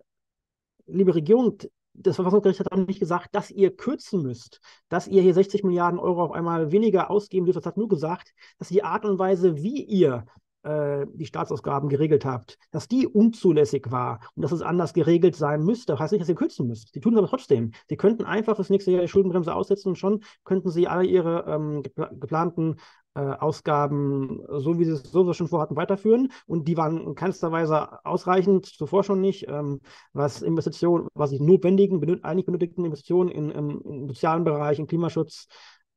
liebe Regierung, das Verfassungsgericht hat auch nicht gesagt, dass ihr kürzen müsst, dass ihr hier 60 Milliarden Euro auf einmal weniger ausgeben dürft. Das hat nur gesagt, dass die Art und Weise, wie ihr äh, die Staatsausgaben geregelt habt, dass die unzulässig war und dass es anders geregelt sein müsste, heißt nicht, dass ihr kürzen müsst. Sie tun es aber trotzdem. Sie könnten einfach das nächste Jahr die Schuldenbremse aussetzen und schon könnten sie alle ihre ähm, geplanten äh, Ausgaben, so wie sie es so schon vorhatten, weiterführen. Und die waren in keinster Weise ausreichend, zuvor schon nicht, ähm, was Investitionen, was die notwendigen, benöt eigentlich benötigten Investitionen in, im, im sozialen Bereich, im Klimaschutz,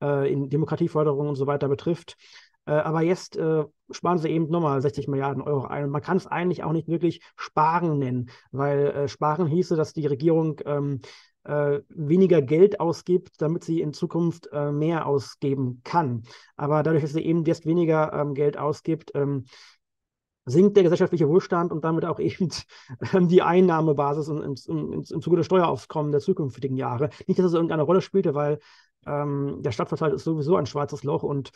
äh, in Demokratieförderung und so weiter betrifft. Äh, aber jetzt äh, sparen sie eben nochmal 60 Milliarden Euro ein. Und man kann es eigentlich auch nicht wirklich Sparen nennen, weil äh, Sparen hieße, dass die Regierung ähm, äh, weniger Geld ausgibt, damit sie in Zukunft äh, mehr ausgeben kann. Aber dadurch, dass sie eben jetzt weniger ähm, Geld ausgibt, ähm, sinkt der gesellschaftliche Wohlstand und damit auch (laughs) eben die Einnahmebasis im, im, im Zuge des Steueraufkommens der zukünftigen Jahre. Nicht, dass es irgendeine Rolle spielte, weil ähm, der Stadtvertrag ist sowieso ein schwarzes Loch und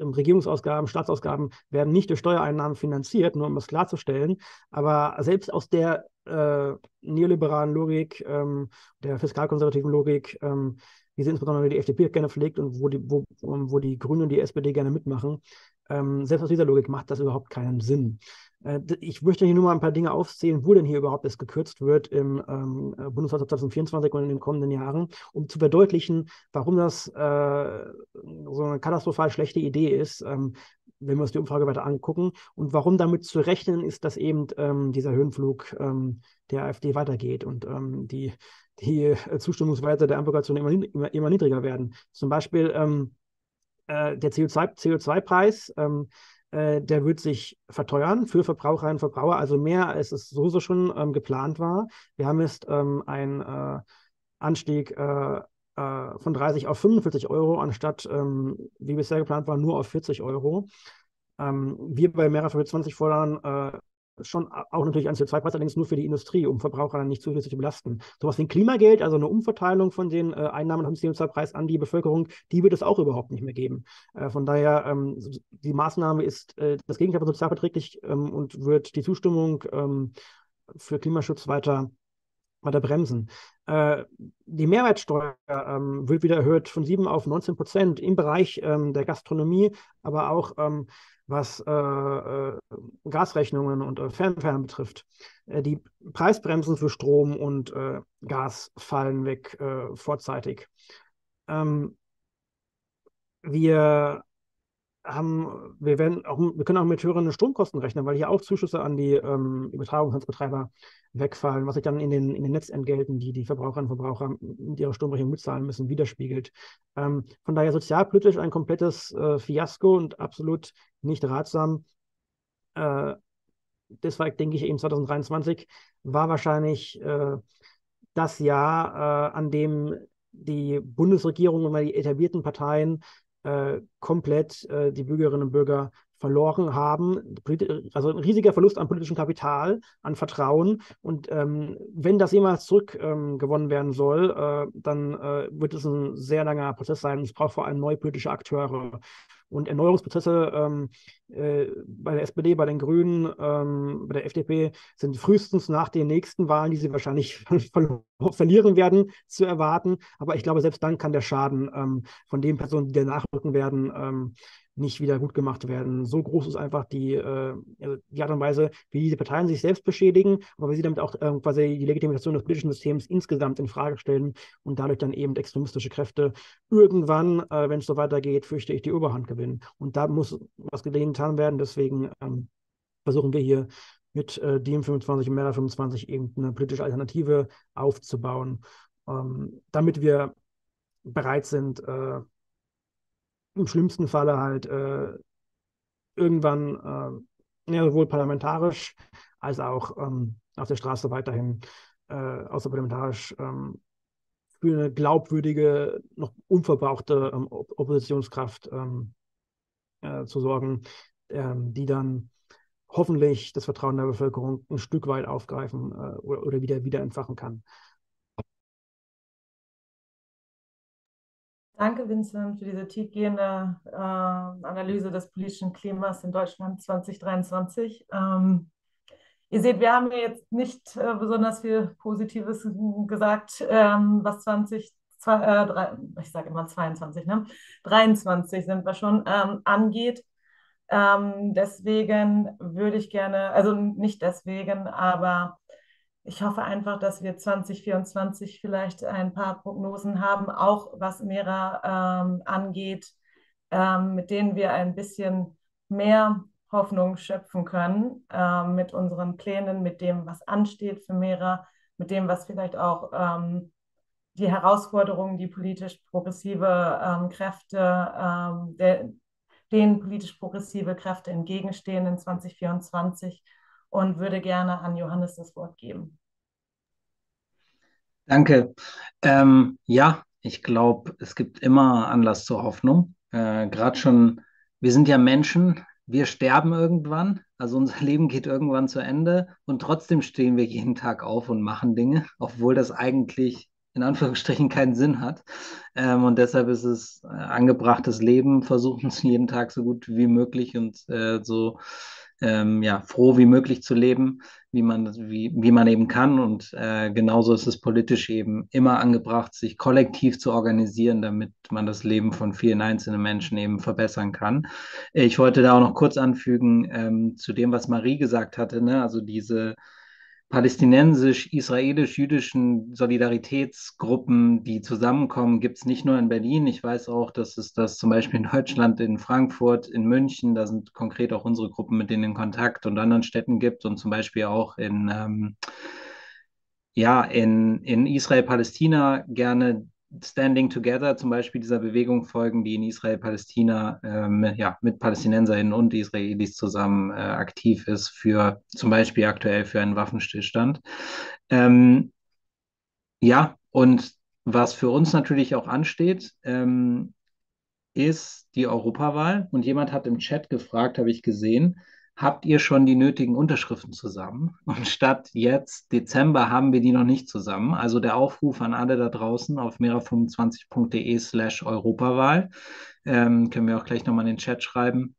Regierungsausgaben, Staatsausgaben werden nicht durch Steuereinnahmen finanziert, nur um das klarzustellen. Aber selbst aus der äh, neoliberalen Logik, ähm, der fiskalkonservativen Logik, ähm, wie sie insbesondere die FDP gerne pflegt und wo die, wo, wo die Grünen und die SPD gerne mitmachen, ähm, selbst aus dieser Logik macht das überhaupt keinen Sinn. Äh, ich möchte hier nur mal ein paar Dinge aufzählen, wo denn hier überhaupt es gekürzt wird im ähm, äh, Bundeshaushalt 2024 und in den kommenden Jahren, um zu verdeutlichen, warum das äh, so eine katastrophal schlechte Idee ist, ähm, wenn wir uns die Umfrage weiter angucken und warum damit zu rechnen ist, dass eben ähm, dieser Höhenflug ähm, der AfD weitergeht und ähm, die, die Zustimmungswerte der Ampelkoalition immer, immer, immer, niedriger werden. Zum Beispiel ähm, äh, der CO2-Preis, CO2 äh, der wird sich verteuern für Verbraucherinnen und Verbraucher, also mehr als es sowieso schon ähm, geplant war. Wir haben jetzt ähm, einen äh, Anstieg äh, äh von 30 auf 45 Euro, anstatt, ähm, wie bisher geplant war, nur auf 40 Euro. Ähm, wir bei Mera 20 fordern äh, schon auch natürlich ein CO2-Preis, allerdings nur für die Industrie, um Verbraucher nicht zusätzlich zu belasten. Sowas wie ein Klimageld, also eine Umverteilung von den äh, Einnahmen vom CO2-Preis an die Bevölkerung, die wird es auch überhaupt nicht mehr geben. Äh, von daher, ähm, die Maßnahme ist äh, das Gegenteil von sozialverträglich ähm, und wird die Zustimmung ähm, für Klimaschutz weiter weiter bremsen. Äh, die Mehrwertsteuer ähm, wird wieder erhöht von 7 auf 19 Prozent im Bereich ähm, der Gastronomie, aber auch ähm, was äh, äh, Gasrechnungen und äh, Fernwärme betrifft. Äh, die Preisbremsen für Strom und äh, Gas fallen weg äh, vorzeitig. Ähm, wir haben, wir werden auch, wir können auch mit höheren Stromkosten rechnen, weil hier auch Zuschüsse an die ähm, Übertragungsnetzbetreiber wegfallen, was sich dann in den, in den Netzentgelten, die die Verbraucherinnen und Verbraucher mit ihrer Stromrechnung mitzahlen müssen, widerspiegelt. Ähm, von daher sozialpolitisch ein komplettes äh, Fiasko und absolut nicht ratsam. Äh, deshalb denke ich eben 2023 war wahrscheinlich äh, das Jahr, äh, an dem die Bundesregierung und die etablierten Parteien äh, komplett äh, die Bürgerinnen und Bürger verloren haben. Also ein riesiger Verlust an politischem Kapital, an Vertrauen. Und ähm, wenn das jemals zurückgewonnen ähm, werden soll, äh, dann äh, wird es ein sehr langer Prozess sein. Es braucht vor allem neue politische Akteure. Und Erneuerungsprozesse ähm, äh, bei der SPD, bei den Grünen, ähm, bei der FDP sind frühestens nach den nächsten Wahlen, die sie wahrscheinlich (laughs) verlieren werden, zu erwarten. Aber ich glaube, selbst dann kann der Schaden ähm, von den Personen, die danach rücken werden, ähm, nicht wieder gut gemacht werden. So groß ist einfach die, äh, also die Art und Weise, wie diese Parteien sich selbst beschädigen, aber wie sie damit auch äh, quasi die Legitimation des politischen Systems insgesamt in Frage stellen und dadurch dann eben extremistische Kräfte irgendwann, äh, wenn es so weitergeht, fürchte ich, die Oberhand gewinnen. Und da muss was getan werden. Deswegen ähm, versuchen wir hier mit äh, DM25 und Mera 25 eben eine politische Alternative aufzubauen, ähm, damit wir bereit sind, äh, im schlimmsten Falle halt äh, irgendwann äh, ja, sowohl parlamentarisch als auch ähm, auf der Straße weiterhin äh, außerparlamentarisch ähm, für eine glaubwürdige, noch unverbrauchte ähm, Oppositionskraft ähm, äh, zu sorgen, die dann hoffentlich das Vertrauen der Bevölkerung ein Stück weit aufgreifen äh, oder, oder wieder, wieder entfachen kann. Danke, Vincent, für diese tiefgehende äh, Analyse des politischen Klimas in Deutschland 2023. Ähm, ihr seht, wir haben jetzt nicht äh, besonders viel Positives gesagt, ähm, was 20, zwei, äh, drei, ich sage immer 22, ne? 23 sind wir schon, ähm, angeht. Ähm, deswegen würde ich gerne, also nicht deswegen, aber ich hoffe einfach, dass wir 2024 vielleicht ein paar Prognosen haben, auch was Mera ähm, angeht, ähm, mit denen wir ein bisschen mehr Hoffnung schöpfen können ähm, mit unseren Plänen, mit dem, was ansteht für Mera, mit dem, was vielleicht auch ähm, die Herausforderungen, die politisch progressive ähm, Kräfte, ähm, der, denen politisch progressive Kräfte entgegenstehen in 2024 und würde gerne an Johannes das Wort geben. Danke. Ähm, ja, ich glaube, es gibt immer Anlass zur Hoffnung. Äh, Gerade schon, wir sind ja Menschen, wir sterben irgendwann, also unser (laughs) Leben geht irgendwann zu Ende und trotzdem stehen wir jeden Tag auf und machen Dinge, obwohl das eigentlich in Anführungsstrichen keinen Sinn hat. Ähm, und deshalb ist es äh, angebrachtes Leben, versuchen es jeden Tag so gut wie möglich und äh, so ähm, ja, froh wie möglich zu leben, wie man, wie, wie man eben kann. Und äh, genauso ist es politisch eben immer angebracht, sich kollektiv zu organisieren, damit man das Leben von vielen einzelnen Menschen eben verbessern kann. Ich wollte da auch noch kurz anfügen ähm, zu dem, was Marie gesagt hatte, ne? also diese palästinensisch-israelisch-jüdischen Solidaritätsgruppen, die zusammenkommen, gibt es nicht nur in Berlin. Ich weiß auch, dass es das zum Beispiel in Deutschland, in Frankfurt, in München, da sind konkret auch unsere Gruppen mit denen in Kontakt und anderen Städten gibt und zum Beispiel auch in, ähm, ja, in, in Israel-Palästina gerne Standing Together zum Beispiel dieser Bewegung folgen, die in Israel-Palästina ähm, ja, mit PalästinenserInnen und Israelis zusammen äh, aktiv ist, für zum Beispiel aktuell für einen Waffenstillstand. Ähm, ja, und was für uns natürlich auch ansteht, ähm, ist die Europawahl. Und jemand hat im Chat gefragt, habe ich gesehen, habt ihr schon die nötigen Unterschriften zusammen? Und statt jetzt Dezember haben wir die noch nicht zusammen. Also der Aufruf an alle da draußen auf mera25.de slash Europawahl. Ähm, können wir auch gleich nochmal in den Chat schreiben.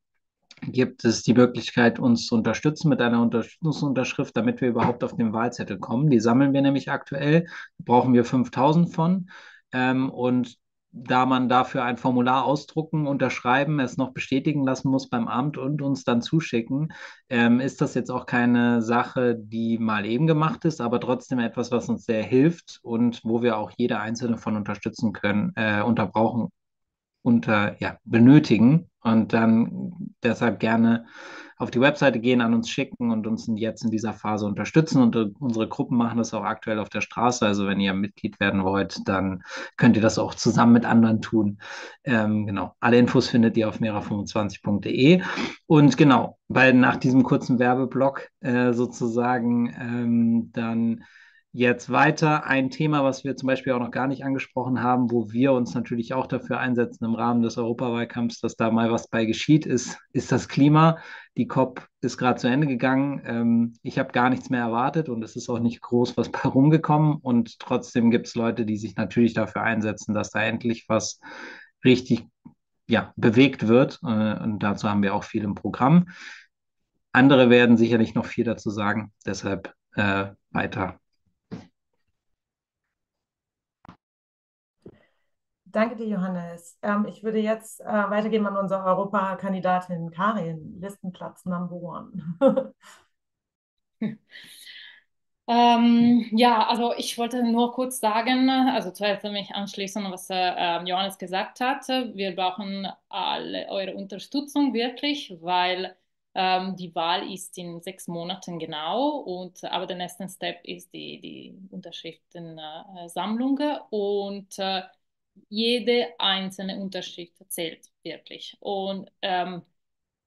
Gibt es die Möglichkeit, uns zu unterstützen mit einer Unterstützungsunterschrift, damit wir überhaupt auf den Wahlzettel kommen? Die sammeln wir nämlich aktuell. Brauchen wir 5000 von. Ähm, und da man dafür ein Formular ausdrucken, unterschreiben, es noch bestätigen lassen muss beim Amt und uns dann zuschicken, ähm, ist das jetzt auch keine Sache, die mal eben gemacht ist, aber trotzdem etwas, was uns sehr hilft und wo wir auch jede einzelne von unterstützen können, äh, unterbrauchen, unter, ja, benötigen. Und dann deshalb gerne auf die Webseite gehen, an uns schicken und uns jetzt in dieser Phase unterstützen. Und äh, unsere Gruppen machen das auch aktuell auf der Straße. Also wenn ihr Mitglied werden wollt, dann könnt ihr das auch zusammen mit anderen tun. Ähm, genau. Alle Infos findet ihr auf mera25.de. Und genau, weil nach diesem kurzen Werbeblock äh, sozusagen ähm, dann Jetzt weiter ein Thema, was wir zum Beispiel auch noch gar nicht angesprochen haben, wo wir uns natürlich auch dafür einsetzen im Rahmen des Europawahlkampfs, dass da mal was bei geschieht, ist, ist das Klima. Die COP ist gerade zu Ende gegangen. Ähm, ich habe gar nichts mehr erwartet und es ist auch nicht groß was bei rumgekommen. Und trotzdem gibt es Leute, die sich natürlich dafür einsetzen, dass da endlich was richtig ja, bewegt wird. Äh, und dazu haben wir auch viel im Programm. Andere werden sicherlich noch viel dazu sagen. Deshalb äh, weiter Danke dir, Johannes. Ähm, ich würde jetzt äh, weitergeben an unsere Europakandidatin Karin, Listenplatz Number One. (laughs) ähm, ja, also ich wollte nur kurz sagen, also zuerst mich anschließen, was äh, Johannes gesagt hat. Wir brauchen alle eure Unterstützung wirklich, weil ähm, die Wahl ist in sechs Monaten genau, und, aber der nächste Step ist die, die Unterschriftensammlung und äh, jede einzelne Unterschrift zählt wirklich. Und ähm,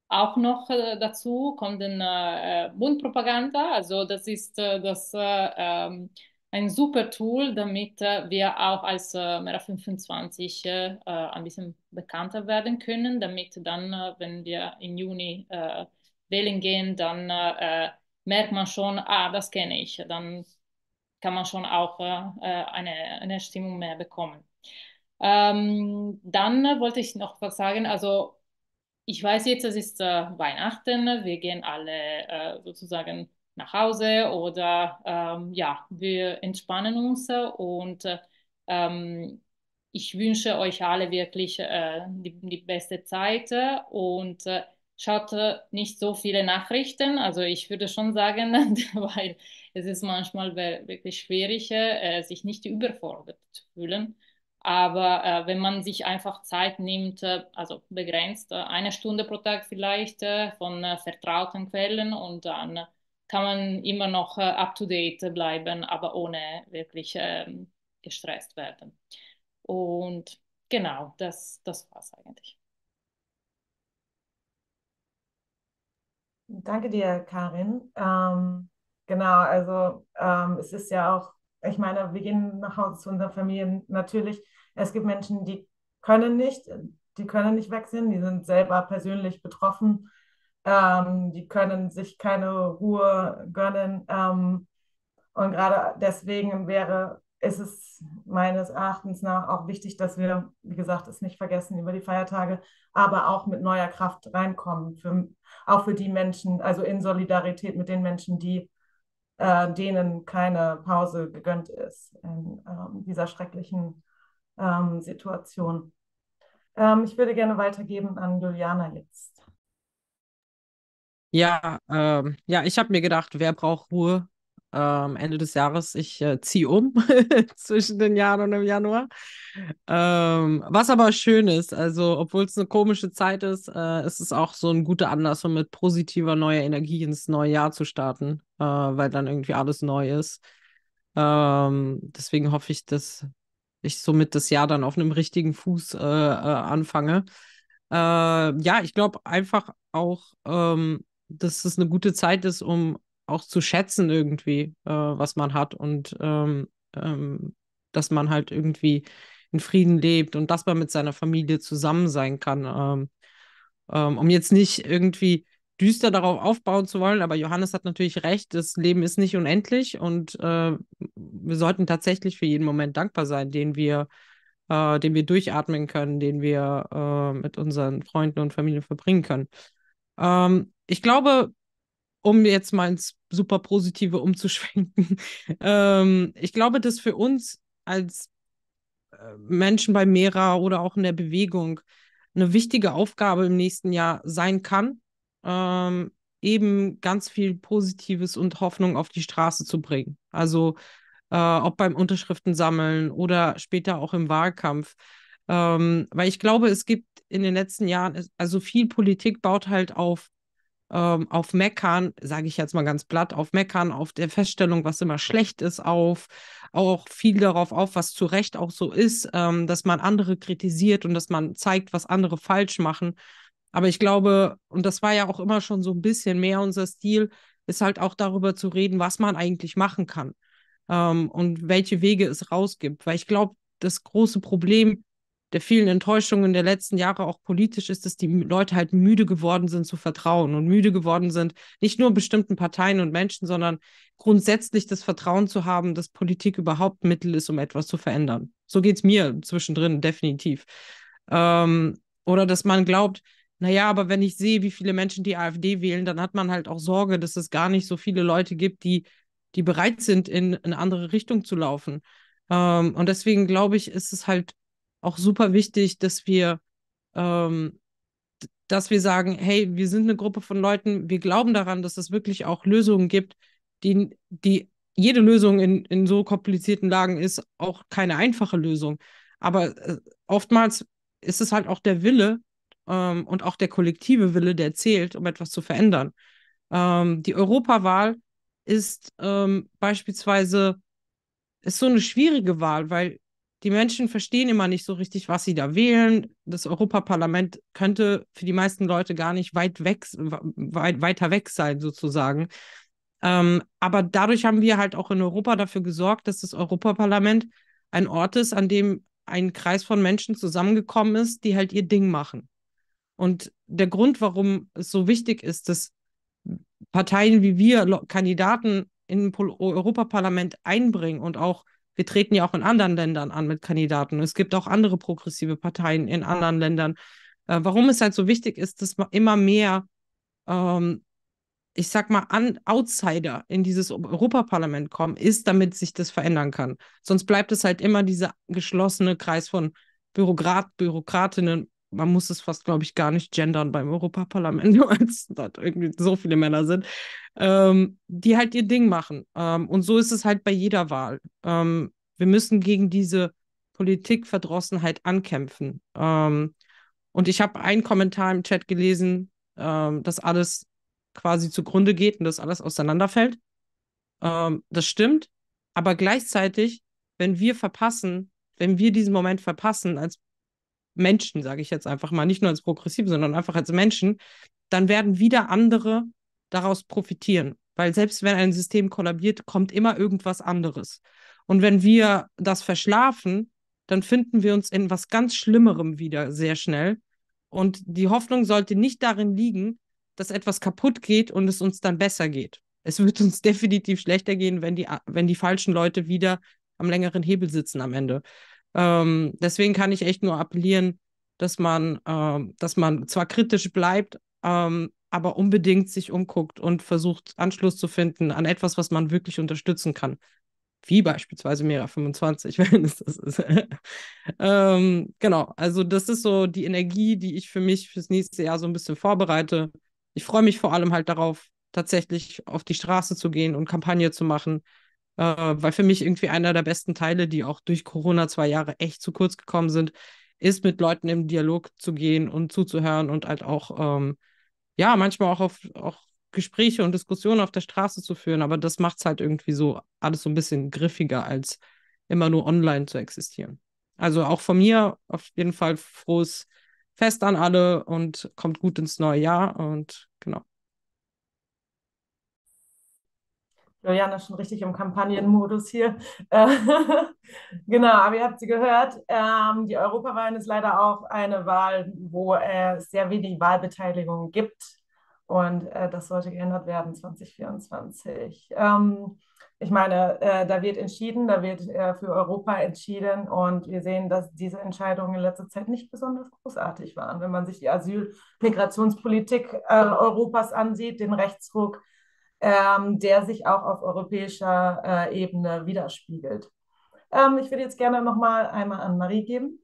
auch noch äh, dazu kommt eine äh, Mundpropaganda. Also das ist äh, das, äh, ähm, ein super Tool, damit äh, wir auch als äh, Mera 25 äh, ein bisschen bekannter werden können, damit dann, wenn wir im Juni wählen gehen, dann merkt man schon, ah, das kenne ich. Dann kann man schon auch eine, eine Stimmung mehr bekommen. Ähm, dann wollte ich noch was sagen. Also ich weiß jetzt, es ist äh, Weihnachten, wir gehen alle äh, sozusagen nach Hause oder ähm, ja, wir entspannen uns und ähm, ich wünsche euch alle wirklich äh, die, die, beste Zeit und äh, schaut nicht so viele Nachrichten. Also ich würde schon sagen, (laughs) weil es ist manchmal wirklich schwierig, äh, sich nicht überfordert zu fühlen. Aber äh, wenn man sich einfach Zeit nimmt, äh, also begrenzt, äh, eine Stunde pro Tag vielleicht äh, von äh, vertrauten Quellen und dann kann man immer noch äh, up-to-date bleiben, aber ohne wirklich ähm, gestresst werden. Und genau, das, das war es eigentlich. Danke dir, Karin. Ähm, genau, also ähm, es ist ja auch, ich meine, wir gehen nach Hause zu unseren Familien. Natürlich, es gibt Menschen, die können nicht, die können nicht wechseln, die sind selber persönlich betroffen, ähm, die können sich keine Ruhe gönnen. Ähm, und gerade deswegen wäre, ist es meines Erachtens nach auch wichtig, dass wir, wie gesagt, es nicht vergessen über die Feiertage, aber auch mit neuer Kraft reinkommen, für, auch für die Menschen, also in Solidarität mit den Menschen, die äh, denen keine Pause gegönnt ist in ähm, dieser schrecklichen ähm, Situation. Ähm, ich würde gerne weitergeben an Juliana jetzt. Ja, ähm, ja, ich habe mir gedacht, wer braucht Ruhe ähm, Ende des Jahres? Ich äh, ziehe um (laughs) zwischen den Jahren und im Januar. Ähm, was aber schön ist, also obwohl es eine komische Zeit ist, äh, ist es auch so ein guter Anlass, um mit positiver neuer Energie ins neue Jahr zu starten, äh, weil dann irgendwie alles neu ist. Ähm, deswegen hoffe ich, dass ich somit das Jahr dann auf einem richtigen Fuß äh, äh, anfange. Äh, ja, ich glaube einfach auch, ähm, dass es eine gute Zeit ist, um auch zu schätzen irgendwie, äh, was man hat und ähm, ähm, dass man halt irgendwie in Frieden lebt und dass man mit seiner Familie zusammen sein kann. Ähm, ähm, um jetzt nicht irgendwie düster darauf aufbauen zu wollen, aber Johannes hat natürlich recht, das Leben ist nicht unendlich und äh, wir sollten tatsächlich für jeden Moment dankbar sein, den wir, äh, den wir durchatmen können, den wir äh, mit unseren Freunden und Familien verbringen können. Ähm, ich glaube, um jetzt mal ins super Positive umzuschwenken, (laughs) ähm, ich glaube, dass für uns als äh, Menschen bei Mera oder auch in der Bewegung eine wichtige Aufgabe im nächsten Jahr sein kann, ähm, eben ganz viel Positives und Hoffnung auf die Straße zu bringen. Also äh, ob beim Unterschriften sammeln oder später auch im Wahlkampf. Ähm, weil ich glaube, es gibt in den letzten Jahren, also viel Politik baut halt auf, ähm, auf Meckern, sage ich jetzt mal ganz platt, auf Meckern, auf der Feststellung, was immer schlecht ist, auf auch viel darauf auf, was zu Recht auch so ist, ähm, dass man andere kritisiert und dass man zeigt, was andere falsch machen. Aber ich glaube, und das war ja auch immer schon so ein bisschen mehr unser Stil, ist halt auch darüber zu reden, was man eigentlich machen kann ähm, und welche Wege es rausgibt. Weil ich glaube, das große Problem der vielen Enttäuschungen der letzten Jahre auch politisch ist, dass die Leute halt müde geworden sind zu vertrauen und müde geworden sind, nicht nur bestimmten Parteien und Menschen, sondern grundsätzlich das Vertrauen zu haben, dass Politik überhaupt Mittel ist, um etwas zu verändern. So geht es mir zwischendrin definitiv. Ähm, oder dass man glaubt, naja, aber wenn ich sehe, wie viele Menschen die AfD wählen, dann hat man halt auch Sorge, dass es gar nicht so viele Leute gibt, die, die bereit sind, in eine andere Richtung zu laufen. Ähm, und deswegen glaube ich, ist es halt auch super wichtig, dass wir, ähm, dass wir sagen, hey, wir sind eine Gruppe von Leuten, wir glauben daran, dass es wirklich auch Lösungen gibt, die, die jede Lösung in, in so komplizierten Lagen ist auch keine einfache Lösung. Aber äh, oftmals ist es halt auch der Wille, ähm, und auch der kollektive Wille, der zählt, um etwas zu verändern. Ähm, die Europawahl ist ähm, beispielsweise ist so eine schwierige Wahl, weil die Menschen verstehen immer nicht so richtig, was sie da wählen. Das Europaparlament könnte für die meisten Leute gar nicht weit weg, weit, weiter weg sein, sozusagen. Ähm, aber dadurch haben wir halt auch in Europa dafür gesorgt, dass das Europaparlament ein Ort ist, an dem ein Kreis von Menschen zusammengekommen ist, die halt ihr Ding machen. Und der Grund, warum es so wichtig ist, dass Parteien wie wir Kandidaten in Europaparlament einbringen und auch, wir treten ja auch in anderen Ländern an mit Kandidaten. Es gibt auch andere progressive Parteien in anderen Ländern. Äh, warum es halt so wichtig ist, dass immer mehr, ähm, ich sag mal, an Outsider in dieses Europaparlament kommen, ist, damit sich das verändern kann. Sonst bleibt es halt immer dieser geschlossene Kreis von Bürokrat, Bürokratinnen man muss es fast, glaube ich, gar nicht gendern beim Europaparlament, (laughs) weil es dort irgendwie so viele Männer sind, ähm, die halt ihr Ding machen. Ähm, und so ist es halt bei jeder Wahl. Ähm, wir müssen gegen diese Politikverdrossenheit ankämpfen. Ähm, und ich habe einen Kommentar im Chat gelesen, ähm, dass alles quasi zugrunde geht und dass alles auseinanderfällt. Ähm, das stimmt, aber gleichzeitig wenn wir verpassen, wenn wir diesen Moment verpassen als Menschen, sage ich jetzt einfach mal, nicht nur als Progressive, sondern einfach als Menschen, dann werden wieder andere daraus profitieren. Weil selbst wenn ein System kollabiert, kommt immer irgendwas anderes. Und wenn wir das verschlafen, dann finden wir uns in was ganz Schlimmerem wieder sehr schnell. Und die Hoffnung sollte nicht darin liegen, dass etwas kaputt geht und es uns dann besser geht. Es wird uns (laughs) definitiv schlechter gehen, wenn die, wenn die falschen Leute wieder am längeren Hebel sitzen am Ende. Ähm, deswegen kann ich echt nur appellieren, dass man, ähm, dass man zwar kritisch bleibt, ähm, aber unbedingt sich umguckt und versucht, Anschluss zu finden an etwas, was man wirklich unterstützen kann. Wie beispielsweise Mera 25, (laughs) wenn es das ist. (laughs) ähm, genau, also das ist so die Energie, die ich für mich fürs nächste Jahr so ein bisschen vorbereite. Ich freue mich vor allem halt darauf, tatsächlich auf die Straße zu gehen und Kampagne zu machen, äh, weil für mich irgendwie einer der besten Teile, die auch durch Corona zwei Jahre echt zu kurz gekommen sind, ist mit Leuten im Dialog zu gehen und zuzuhören und halt auch, ähm, ja, manchmal auch auf auch Gespräche und Diskussionen auf der Straße zu führen. Aber das macht es halt irgendwie so alles so ein bisschen griffiger, als immer nur online zu existieren. Also auch von mir auf jeden Fall frohes Fest an alle und kommt gut ins neue Jahr und genau. Juliane ist schon richtig im Kampagnenmodus hier. (laughs) genau, aber ihr habt sie gehört. Ähm, die Europawahl ist leider auch eine Wahl, wo es sehr wenig Wahlbeteiligung gibt. Und äh, das sollte geändert werden 2024. Ähm, ich meine, äh, da wird entschieden, da wird äh, für Europa entschieden und wir sehen, dass diese Entscheidungen in letzter Zeit nicht besonders großartig waren. Wenn man sich die Asyl-Migrationspolitik äh, Europas ansieht, den Rechtsruck, ähm, der sich auch auf europäischer äh, Ebene widerspiegelt. Ähm, ich würde jetzt gerne nochmal einmal an Marie geben.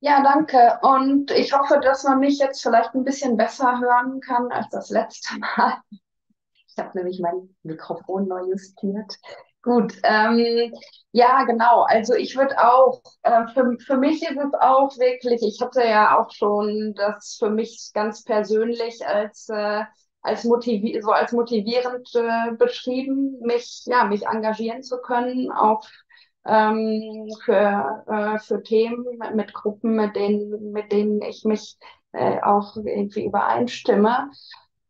Ja, danke. Und ich hoffe, dass man mich jetzt vielleicht ein bisschen besser hören kann als das letzte Mal. Ich habe nämlich mein Mikrofon neu justiert. Gut, ähm, ja, genau. Also ich würde auch, äh, für, für mich ist es auch wirklich, ich hatte ja auch schon das für mich ganz persönlich als äh, als motivi so als motivierend äh, beschrieben, mich, ja, mich engagieren zu können, auch ähm, für, äh, für Themen mit Gruppen, mit denen, mit denen ich mich äh, auch irgendwie übereinstimme.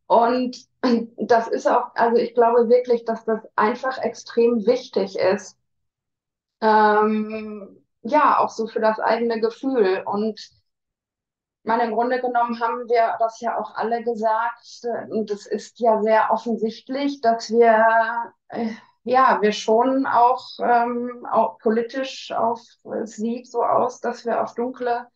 Und (clears throat) das ist auch, also ich glaube wirklich, dass das einfach extrem wichtig ist. Ähm, ja, auch so für das eigene Gefühl. Und meine, im Grunde genommen haben wir das ja auch alle gesagt, und es ist ja sehr offensichtlich, dass wir, äh, ja, wir schon auch, ähm, auch politisch auf, es sieht so aus, dass wir auf dunkle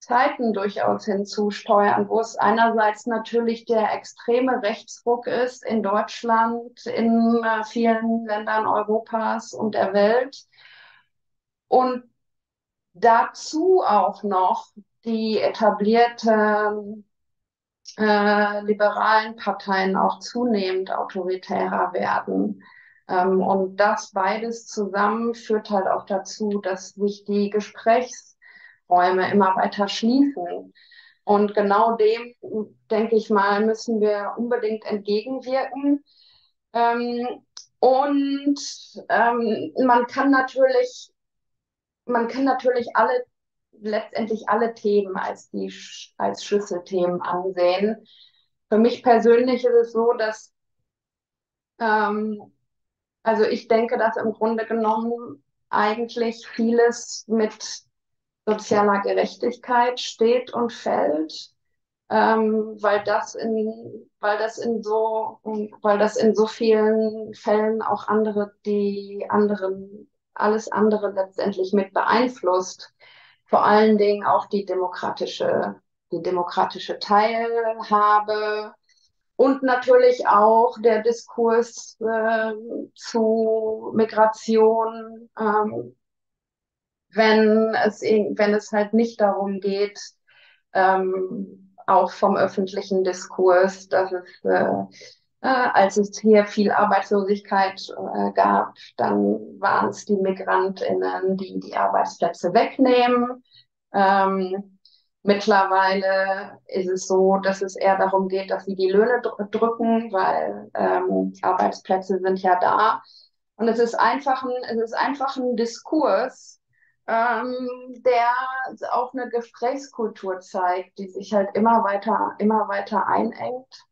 Zeiten durchaus hinzusteuern, wo es einerseits natürlich der extreme Rechtsruck ist in Deutschland, in äh, vielen Ländern Europas und der Welt. Und dazu auch noch die etablierten äh, liberalen Parteien auch zunehmend autoritärer werden. Ähm, und das beides zusammen führt halt auch dazu, dass sich die Gesprächsräume immer weiter schließen. Und genau dem, denke ich mal, müssen wir unbedingt entgegenwirken. Ähm, und ähm, man kann natürlich, man kann natürlich alle letztendlich alle Themen als die als Schlüsselthemen ansehen. Für mich persönlich ist es so, dass ähm, also ich denke, dass im Grunde genommen eigentlich vieles mit sozialer Gerechtigkeit steht und fällt, ähm, weil das in weil das in so weil das in so vielen Fällen auch andere die anderen alles andere letztendlich mit beeinflusst vor allen Dingen auch die demokratische, die demokratische Teilhabe und natürlich auch der Diskurs äh, zu Migration, ähm, wenn es, wenn es halt nicht darum geht, ähm, auch vom öffentlichen Diskurs, dass es äh, äh, als es hier viel Arbeitslosigkeit äh, gab, dann waren es die MigrantInnen, die die Arbeitsplätze wegnehmen. Ähm, mittlerweile ist es so, dass es eher darum geht, dass sie die Löhne dr drücken, weil ähm, Arbeitsplätze sind ja da. Und es ist einfach ein, es ist einfach ein Diskurs, ähm, der auch eine Gesprächskultur zeigt, die sich halt immer weiter, immer weiter einengt.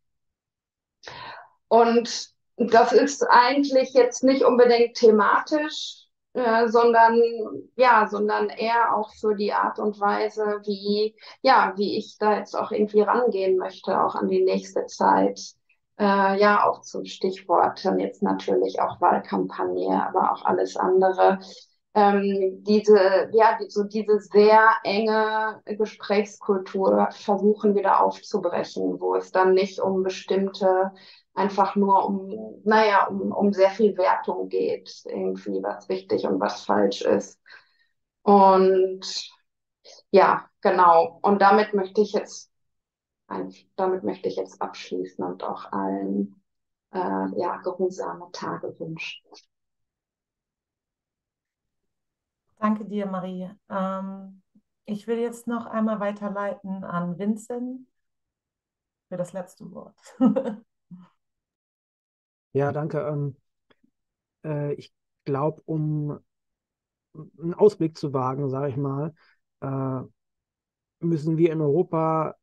Und das ist eigentlich jetzt nicht unbedingt thematisch, äh, sondern ja, sondern eher auch für die Art und Weise, wie ja, wie ich da jetzt auch irgendwie rangehen möchte, auch an die nächste Zeit. Äh, ja, auch zum Stichwort jetzt natürlich auch Wahlkampagne, aber auch alles andere ähm, diese, ja, so diese sehr enge Gesprächskultur versuchen wieder aufzubrechen, wo es dann nicht um bestimmte, einfach nur um, naja, um, um sehr viel Wertung geht, irgendwie was richtig und was falsch ist. Und ja, genau. Und damit möchte ich jetzt, damit möchte ich jetzt abschließen und auch allen äh, ja, geruhsame Tage wünschen. Danke dir, Marie. Ähm, ich will jetzt noch einmal weiterleiten an Vincent für das letzte Wort. (laughs) ja, danke. Ähm, äh, ich glaube, um einen Ausblick zu wagen, sage ich mal, äh, müssen wir in Europa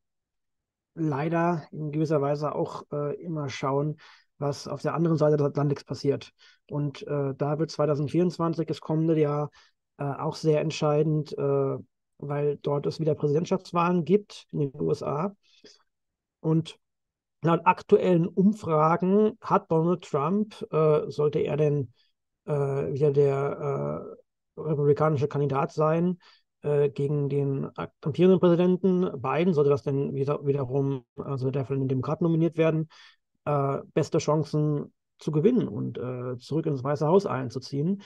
leider in gewisser Weise auch äh, immer schauen, was auf der anderen Seite des Atlantiks passiert. Und äh, da wird 2024, das kommende Jahr, äh, auch sehr entscheidend, äh, weil dort es wieder Präsidentschaftswahlen gibt in den USA. Und laut aktuellen Umfragen hat Donald Trump, äh, sollte er denn äh, wieder der äh, republikanische Kandidat sein, äh, gegen den amtierenden Präsidenten Biden, sollte das denn wieder, wiederum, also der von den Demokraten nominiert werden, beste Chancen zu gewinnen und zurück ins Weiße Haus einzuziehen.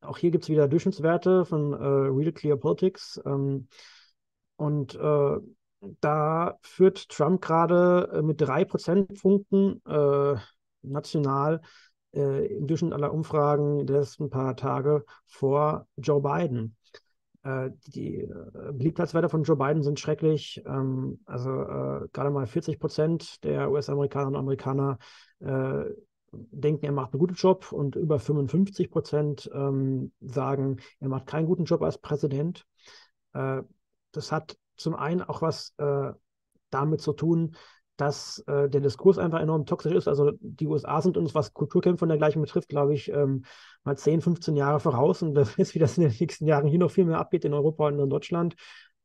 Auch hier gibt es wieder Durchschnittswerte von äh, Real Clear Politics. Ähm, und äh, da führt Trump gerade äh, mit drei Prozentpunkten äh, national äh, im Durchschnitt aller Umfragen der letzten paar Tage vor Joe Biden. Äh, die Beliebtheitswerte von Joe Biden sind schrecklich. Ähm, also gerade mal 40 Prozent der US-Amerikanerinnen und Amerikaner denken, er macht einen guten Job und über 55 Prozent ähm, sagen, er macht keinen guten Job als Präsident. Äh, das hat zum einen auch was äh, damit zu tun, dass äh, der Diskurs einfach enorm toxisch ist. Also die USA sind uns, was Kulturkämpfe und dergleichen betrifft, glaube ich, ähm, mal 10, 15 Jahre voraus. Und (laughs) wer weiß, wie das in den nächsten Jahren hier noch viel mehr abgeht in Europa und in Deutschland.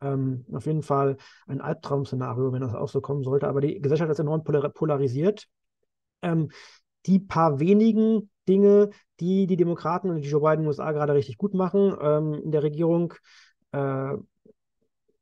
Ähm, auf jeden Fall ein Albtraum-Szenario, wenn das auch so kommen sollte. Aber die Gesellschaft ist enorm polarisiert. Ähm, die paar wenigen Dinge, die die Demokraten und die Joe Biden USA gerade richtig gut machen ähm, in der Regierung, äh,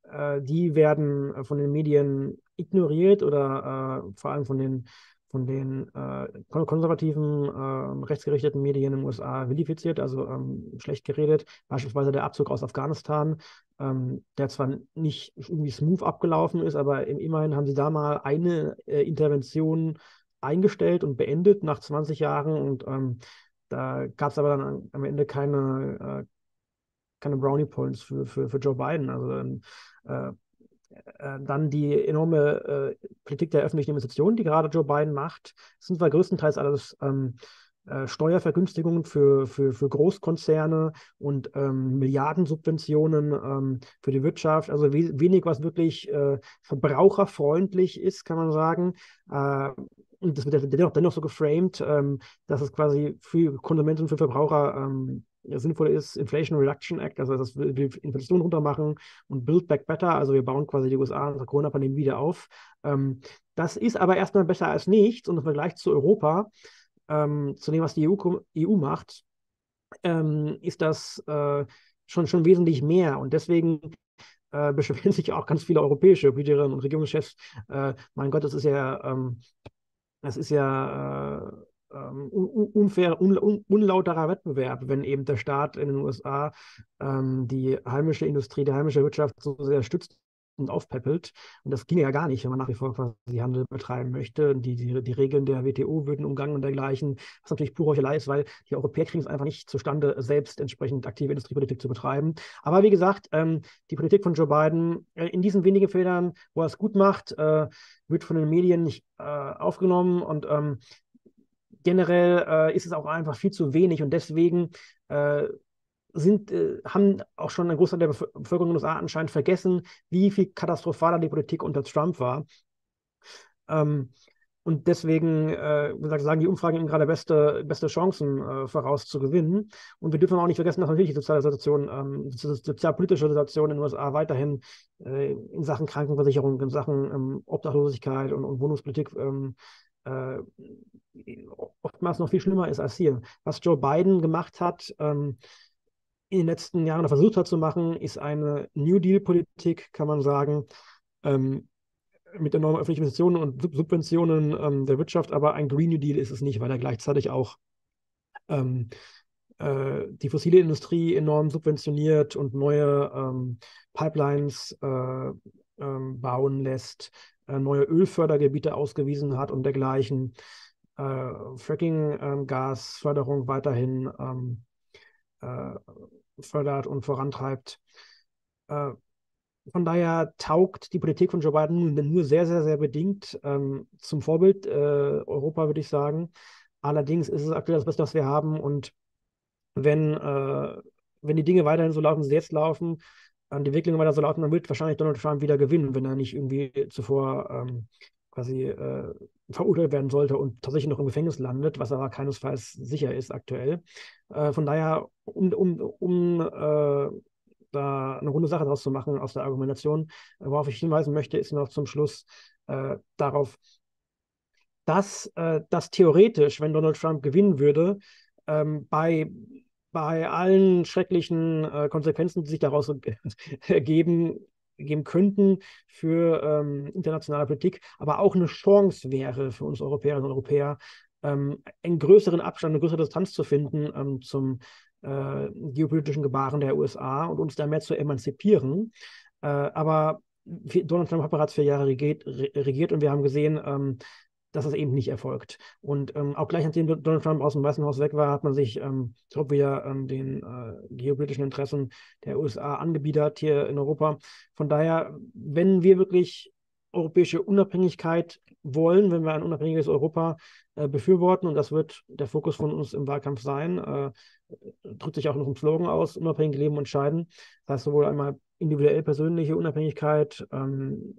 äh, die werden von den Medien ignoriert oder äh, vor allem von den, von den äh, konservativen, ähm, rechtsgerichteten Medien in den USA vilifiziert, also ähm, schlecht geredet. Beispielsweise der Abzug aus Afghanistan, ähm, der zwar nicht irgendwie smooth abgelaufen ist, aber immerhin haben sie da mal eine äh, Intervention eingestellt und beendet nach 20 Jahren und ähm, da gab es aber dann am Ende keine, äh, keine Brownie Points für, für, für Joe Biden. Also äh, äh, dann die enorme äh, Politik der öffentlichen Investitionen, die gerade Joe Biden macht, sind zwar größtenteils alles ähm, äh, Steuervergünstigungen für, für, für Großkonzerne und ähm, Milliardensubventionen ähm, für die Wirtschaft. Also we wenig, was wirklich äh, verbraucherfreundlich ist, kann man sagen. Und das wird dennoch, dennoch so geframed, ähm, dass es quasi für Konsumenten und für Verbraucher ähm, sinnvoll ist, Inflation Reduction Act, also dass wir die Inflation runtermachen und Build Back Better, also wir bauen quasi die USA nach der Corona-Pandemie wieder auf. Ähm, das ist aber erstmal besser als nichts und im Vergleich zu Europa, ähm, zu dem, was die EU, EU macht, ähm, ist das äh, schon, schon wesentlich mehr und deswegen äh, (laughs) beschweren sich auch ganz viele europäische Politikerinnen und Regierungschefs. Äh, mein Gott, das ist ja ähm, das ist ja äh, ähm, unfair, un, un, unlauterer Wettbewerb, wenn eben der Staat in den USA ähm, die heimische Industrie, die heimische Wirtschaft so sehr stützt und aufpäppelt. Und das ginge ja gar nicht, wenn man nach wie vor quasi Handel betreiben möchte. Die, die, die Regeln der WTO würden umgangen und dergleichen, was natürlich pure Heuchelei ist, weil die Europäer kriegen es einfach nicht zustande, selbst entsprechend aktive Industriepolitik zu betreiben. Aber wie gesagt, ähm, die Politik von Joe Biden äh, in diesen wenigen Feldern, wo er es gut macht, äh, wird von den Medien nicht äh, aufgenommen und ähm, generell äh, ist es auch einfach viel zu wenig und deswegen äh, sind, äh, haben auch schon ein Großteil der Bevölkerung in den USA anscheinend vergessen, wie viel katastrophaler die Politik unter Trump war. Ähm, und deswegen, äh, wie gesagt, sagen die Umfragen ihm gerade beste, beste Chancen äh, voraus zu gewinnen. Und wir dürfen auch nicht vergessen, dass natürlich die soziale Situation, ähm, die sozialpolitische Situation in den USA weiterhin äh, in Sachen Krankenversicherung, in Sachen ähm, Obdachlosigkeit und, und Wohnungspolitik ähm, äh, oftmals noch viel schlimmer ist als hier. Was Joe Biden gemacht hat, ähm, in den letzten Jahren versucht hat zu machen, ist eine New Deal-Politik, kann man sagen, ähm, mit enormen öffentlichen Investitionen und Subventionen ähm, der Wirtschaft, aber ein Green New Deal ist es nicht, weil er gleichzeitig auch ähm, äh, die fossile Industrie enorm subventioniert und neue ähm, Pipelines äh, ähm, bauen lässt, äh, neue Ölfördergebiete ausgewiesen hat und dergleichen. Äh, Fracking-Gasförderung ähm, weiterhin äh, fördert und vorantreibt. Äh, von daher taugt die Politik von Joe Biden nur sehr, sehr, sehr bedingt ähm, zum Vorbild äh, Europa, würde ich sagen. Allerdings ist es aktuell das Beste, was wir haben. Und wenn, äh, wenn die Dinge weiterhin so laufen, wie sie jetzt laufen, äh, die Entwicklungen weiter so laufen, dann wird wahrscheinlich Donald Trump wieder gewinnen, wenn er nicht irgendwie zuvor ähm, quasi äh, verurteilt werden sollte und tatsächlich noch im Gefängnis landet, was aber keinesfalls sicher ist aktuell. Äh, von daher, um, um, um äh, da eine runde Sache draus zu machen aus der Argumentation, worauf ich hinweisen möchte, ist noch zum Schluss äh, darauf, dass äh, das theoretisch, wenn Donald Trump gewinnen würde, ähm, bei, bei allen schrecklichen äh, Konsequenzen, die sich daraus (laughs) ergeben, geben könnten für ähm, internationale Politik, aber auch eine Chance wäre für uns Europäerinnen und Europäer, ähm, einen größeren Abstand, eine größere Distanz zu finden ähm, zum äh, geopolitischen Gebaren der USA und uns da mehr zu emanzipieren. Äh, aber Donald Trump hat bereits vier Jahre regiert, regiert und wir haben gesehen, ähm, dass das eben nicht erfolgt. Und ähm, auch gleich nachdem Donald Trump aus dem Weißen Haus weg war, hat man sich, ähm, glaube, wieder ähm, den äh, geopolitischen Interessen der USA angebiedert hier in Europa. Von daher, wenn wir wirklich europäische Unabhängigkeit wollen, wenn wir ein unabhängiges Europa äh, befürworten, und das wird der Fokus von uns im Wahlkampf sein, äh, drückt sich auch noch im Slogan aus, unabhängig leben und scheiden. Das heißt sowohl einmal individuell persönliche Unabhängigkeit, ähm,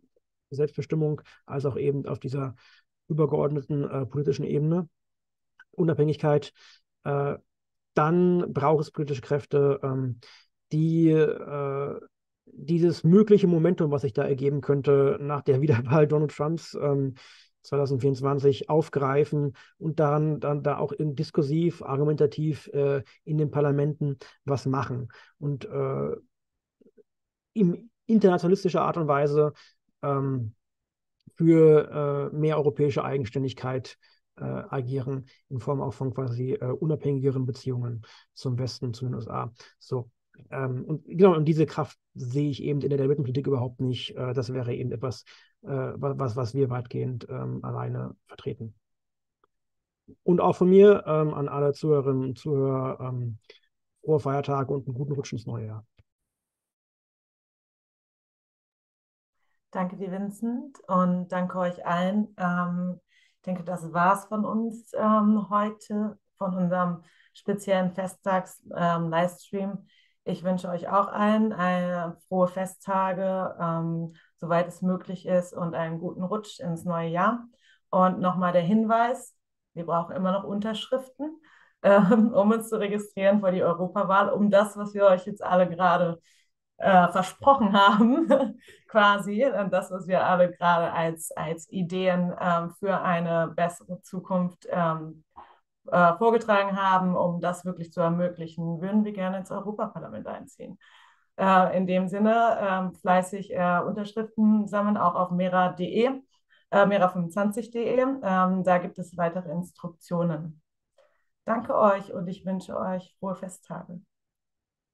Selbstbestimmung, als auch eben auf dieser übergeordneten äh, politischen Ebene. Unabhängigkeit. Äh, dann braucht es politische Kräfte, ähm, die äh, dieses mögliche Momentum, was sich da ergeben könnte nach der (laughs) Wiederwahl Donald Trumps ähm, 2024 aufgreifen und dann, dann da auch in diskursiv, argumentativ äh, in den Parlamenten was machen. Und äh, in internationalistischer Art und Weise ähm, für äh, mehr europäische Eigenständigkeit äh, agieren, in Form auch von quasi äh, unabhängigeren Beziehungen zum Westen, zu den USA. So, ähm, und genau, und diese Kraft sehe ich eben in der Debatenpolitik überhaupt nicht. Äh, das wäre eben etwas, äh, was, was wir weitgehend ähm, alleine vertreten. Und auch von mir ähm, an alle Zuhörerinnen und Zuhörer ähm, frohe Feiertage und einen guten Rutsch ins neue Jahr. Danke dir, Vincent, und danke euch allen. Ähm, ich denke, das war es von uns ähm, heute, von unserem speziellen Festtags-Livestream. Ähm, ich wünsche euch auch allen eine frohe Festtage, ähm, soweit es möglich ist, und einen guten Rutsch ins neue Jahr. Und nochmal der Hinweis, wir brauchen immer noch Unterschriften, (laughs) ähm, um uns zu registrieren vor die Europawahl, um das, was wir euch jetzt alle gerade äh, versprochen (laughs) haben, quasi, und das, was wir alle gerade als, als Ideen ähm, für eine bessere Zukunft ähm, äh, vorgetragen haben, um das wirklich zu ermöglichen, würden wir gerne ins Europaparlament einziehen. Äh, in dem Sinne äh, fleißig äh, Unterschriften sammeln, auch auf mera.de, äh, mera25.de. Ähm, da gibt es weitere Instruktionen. Danke euch und ich wünsche euch frohe Festtage.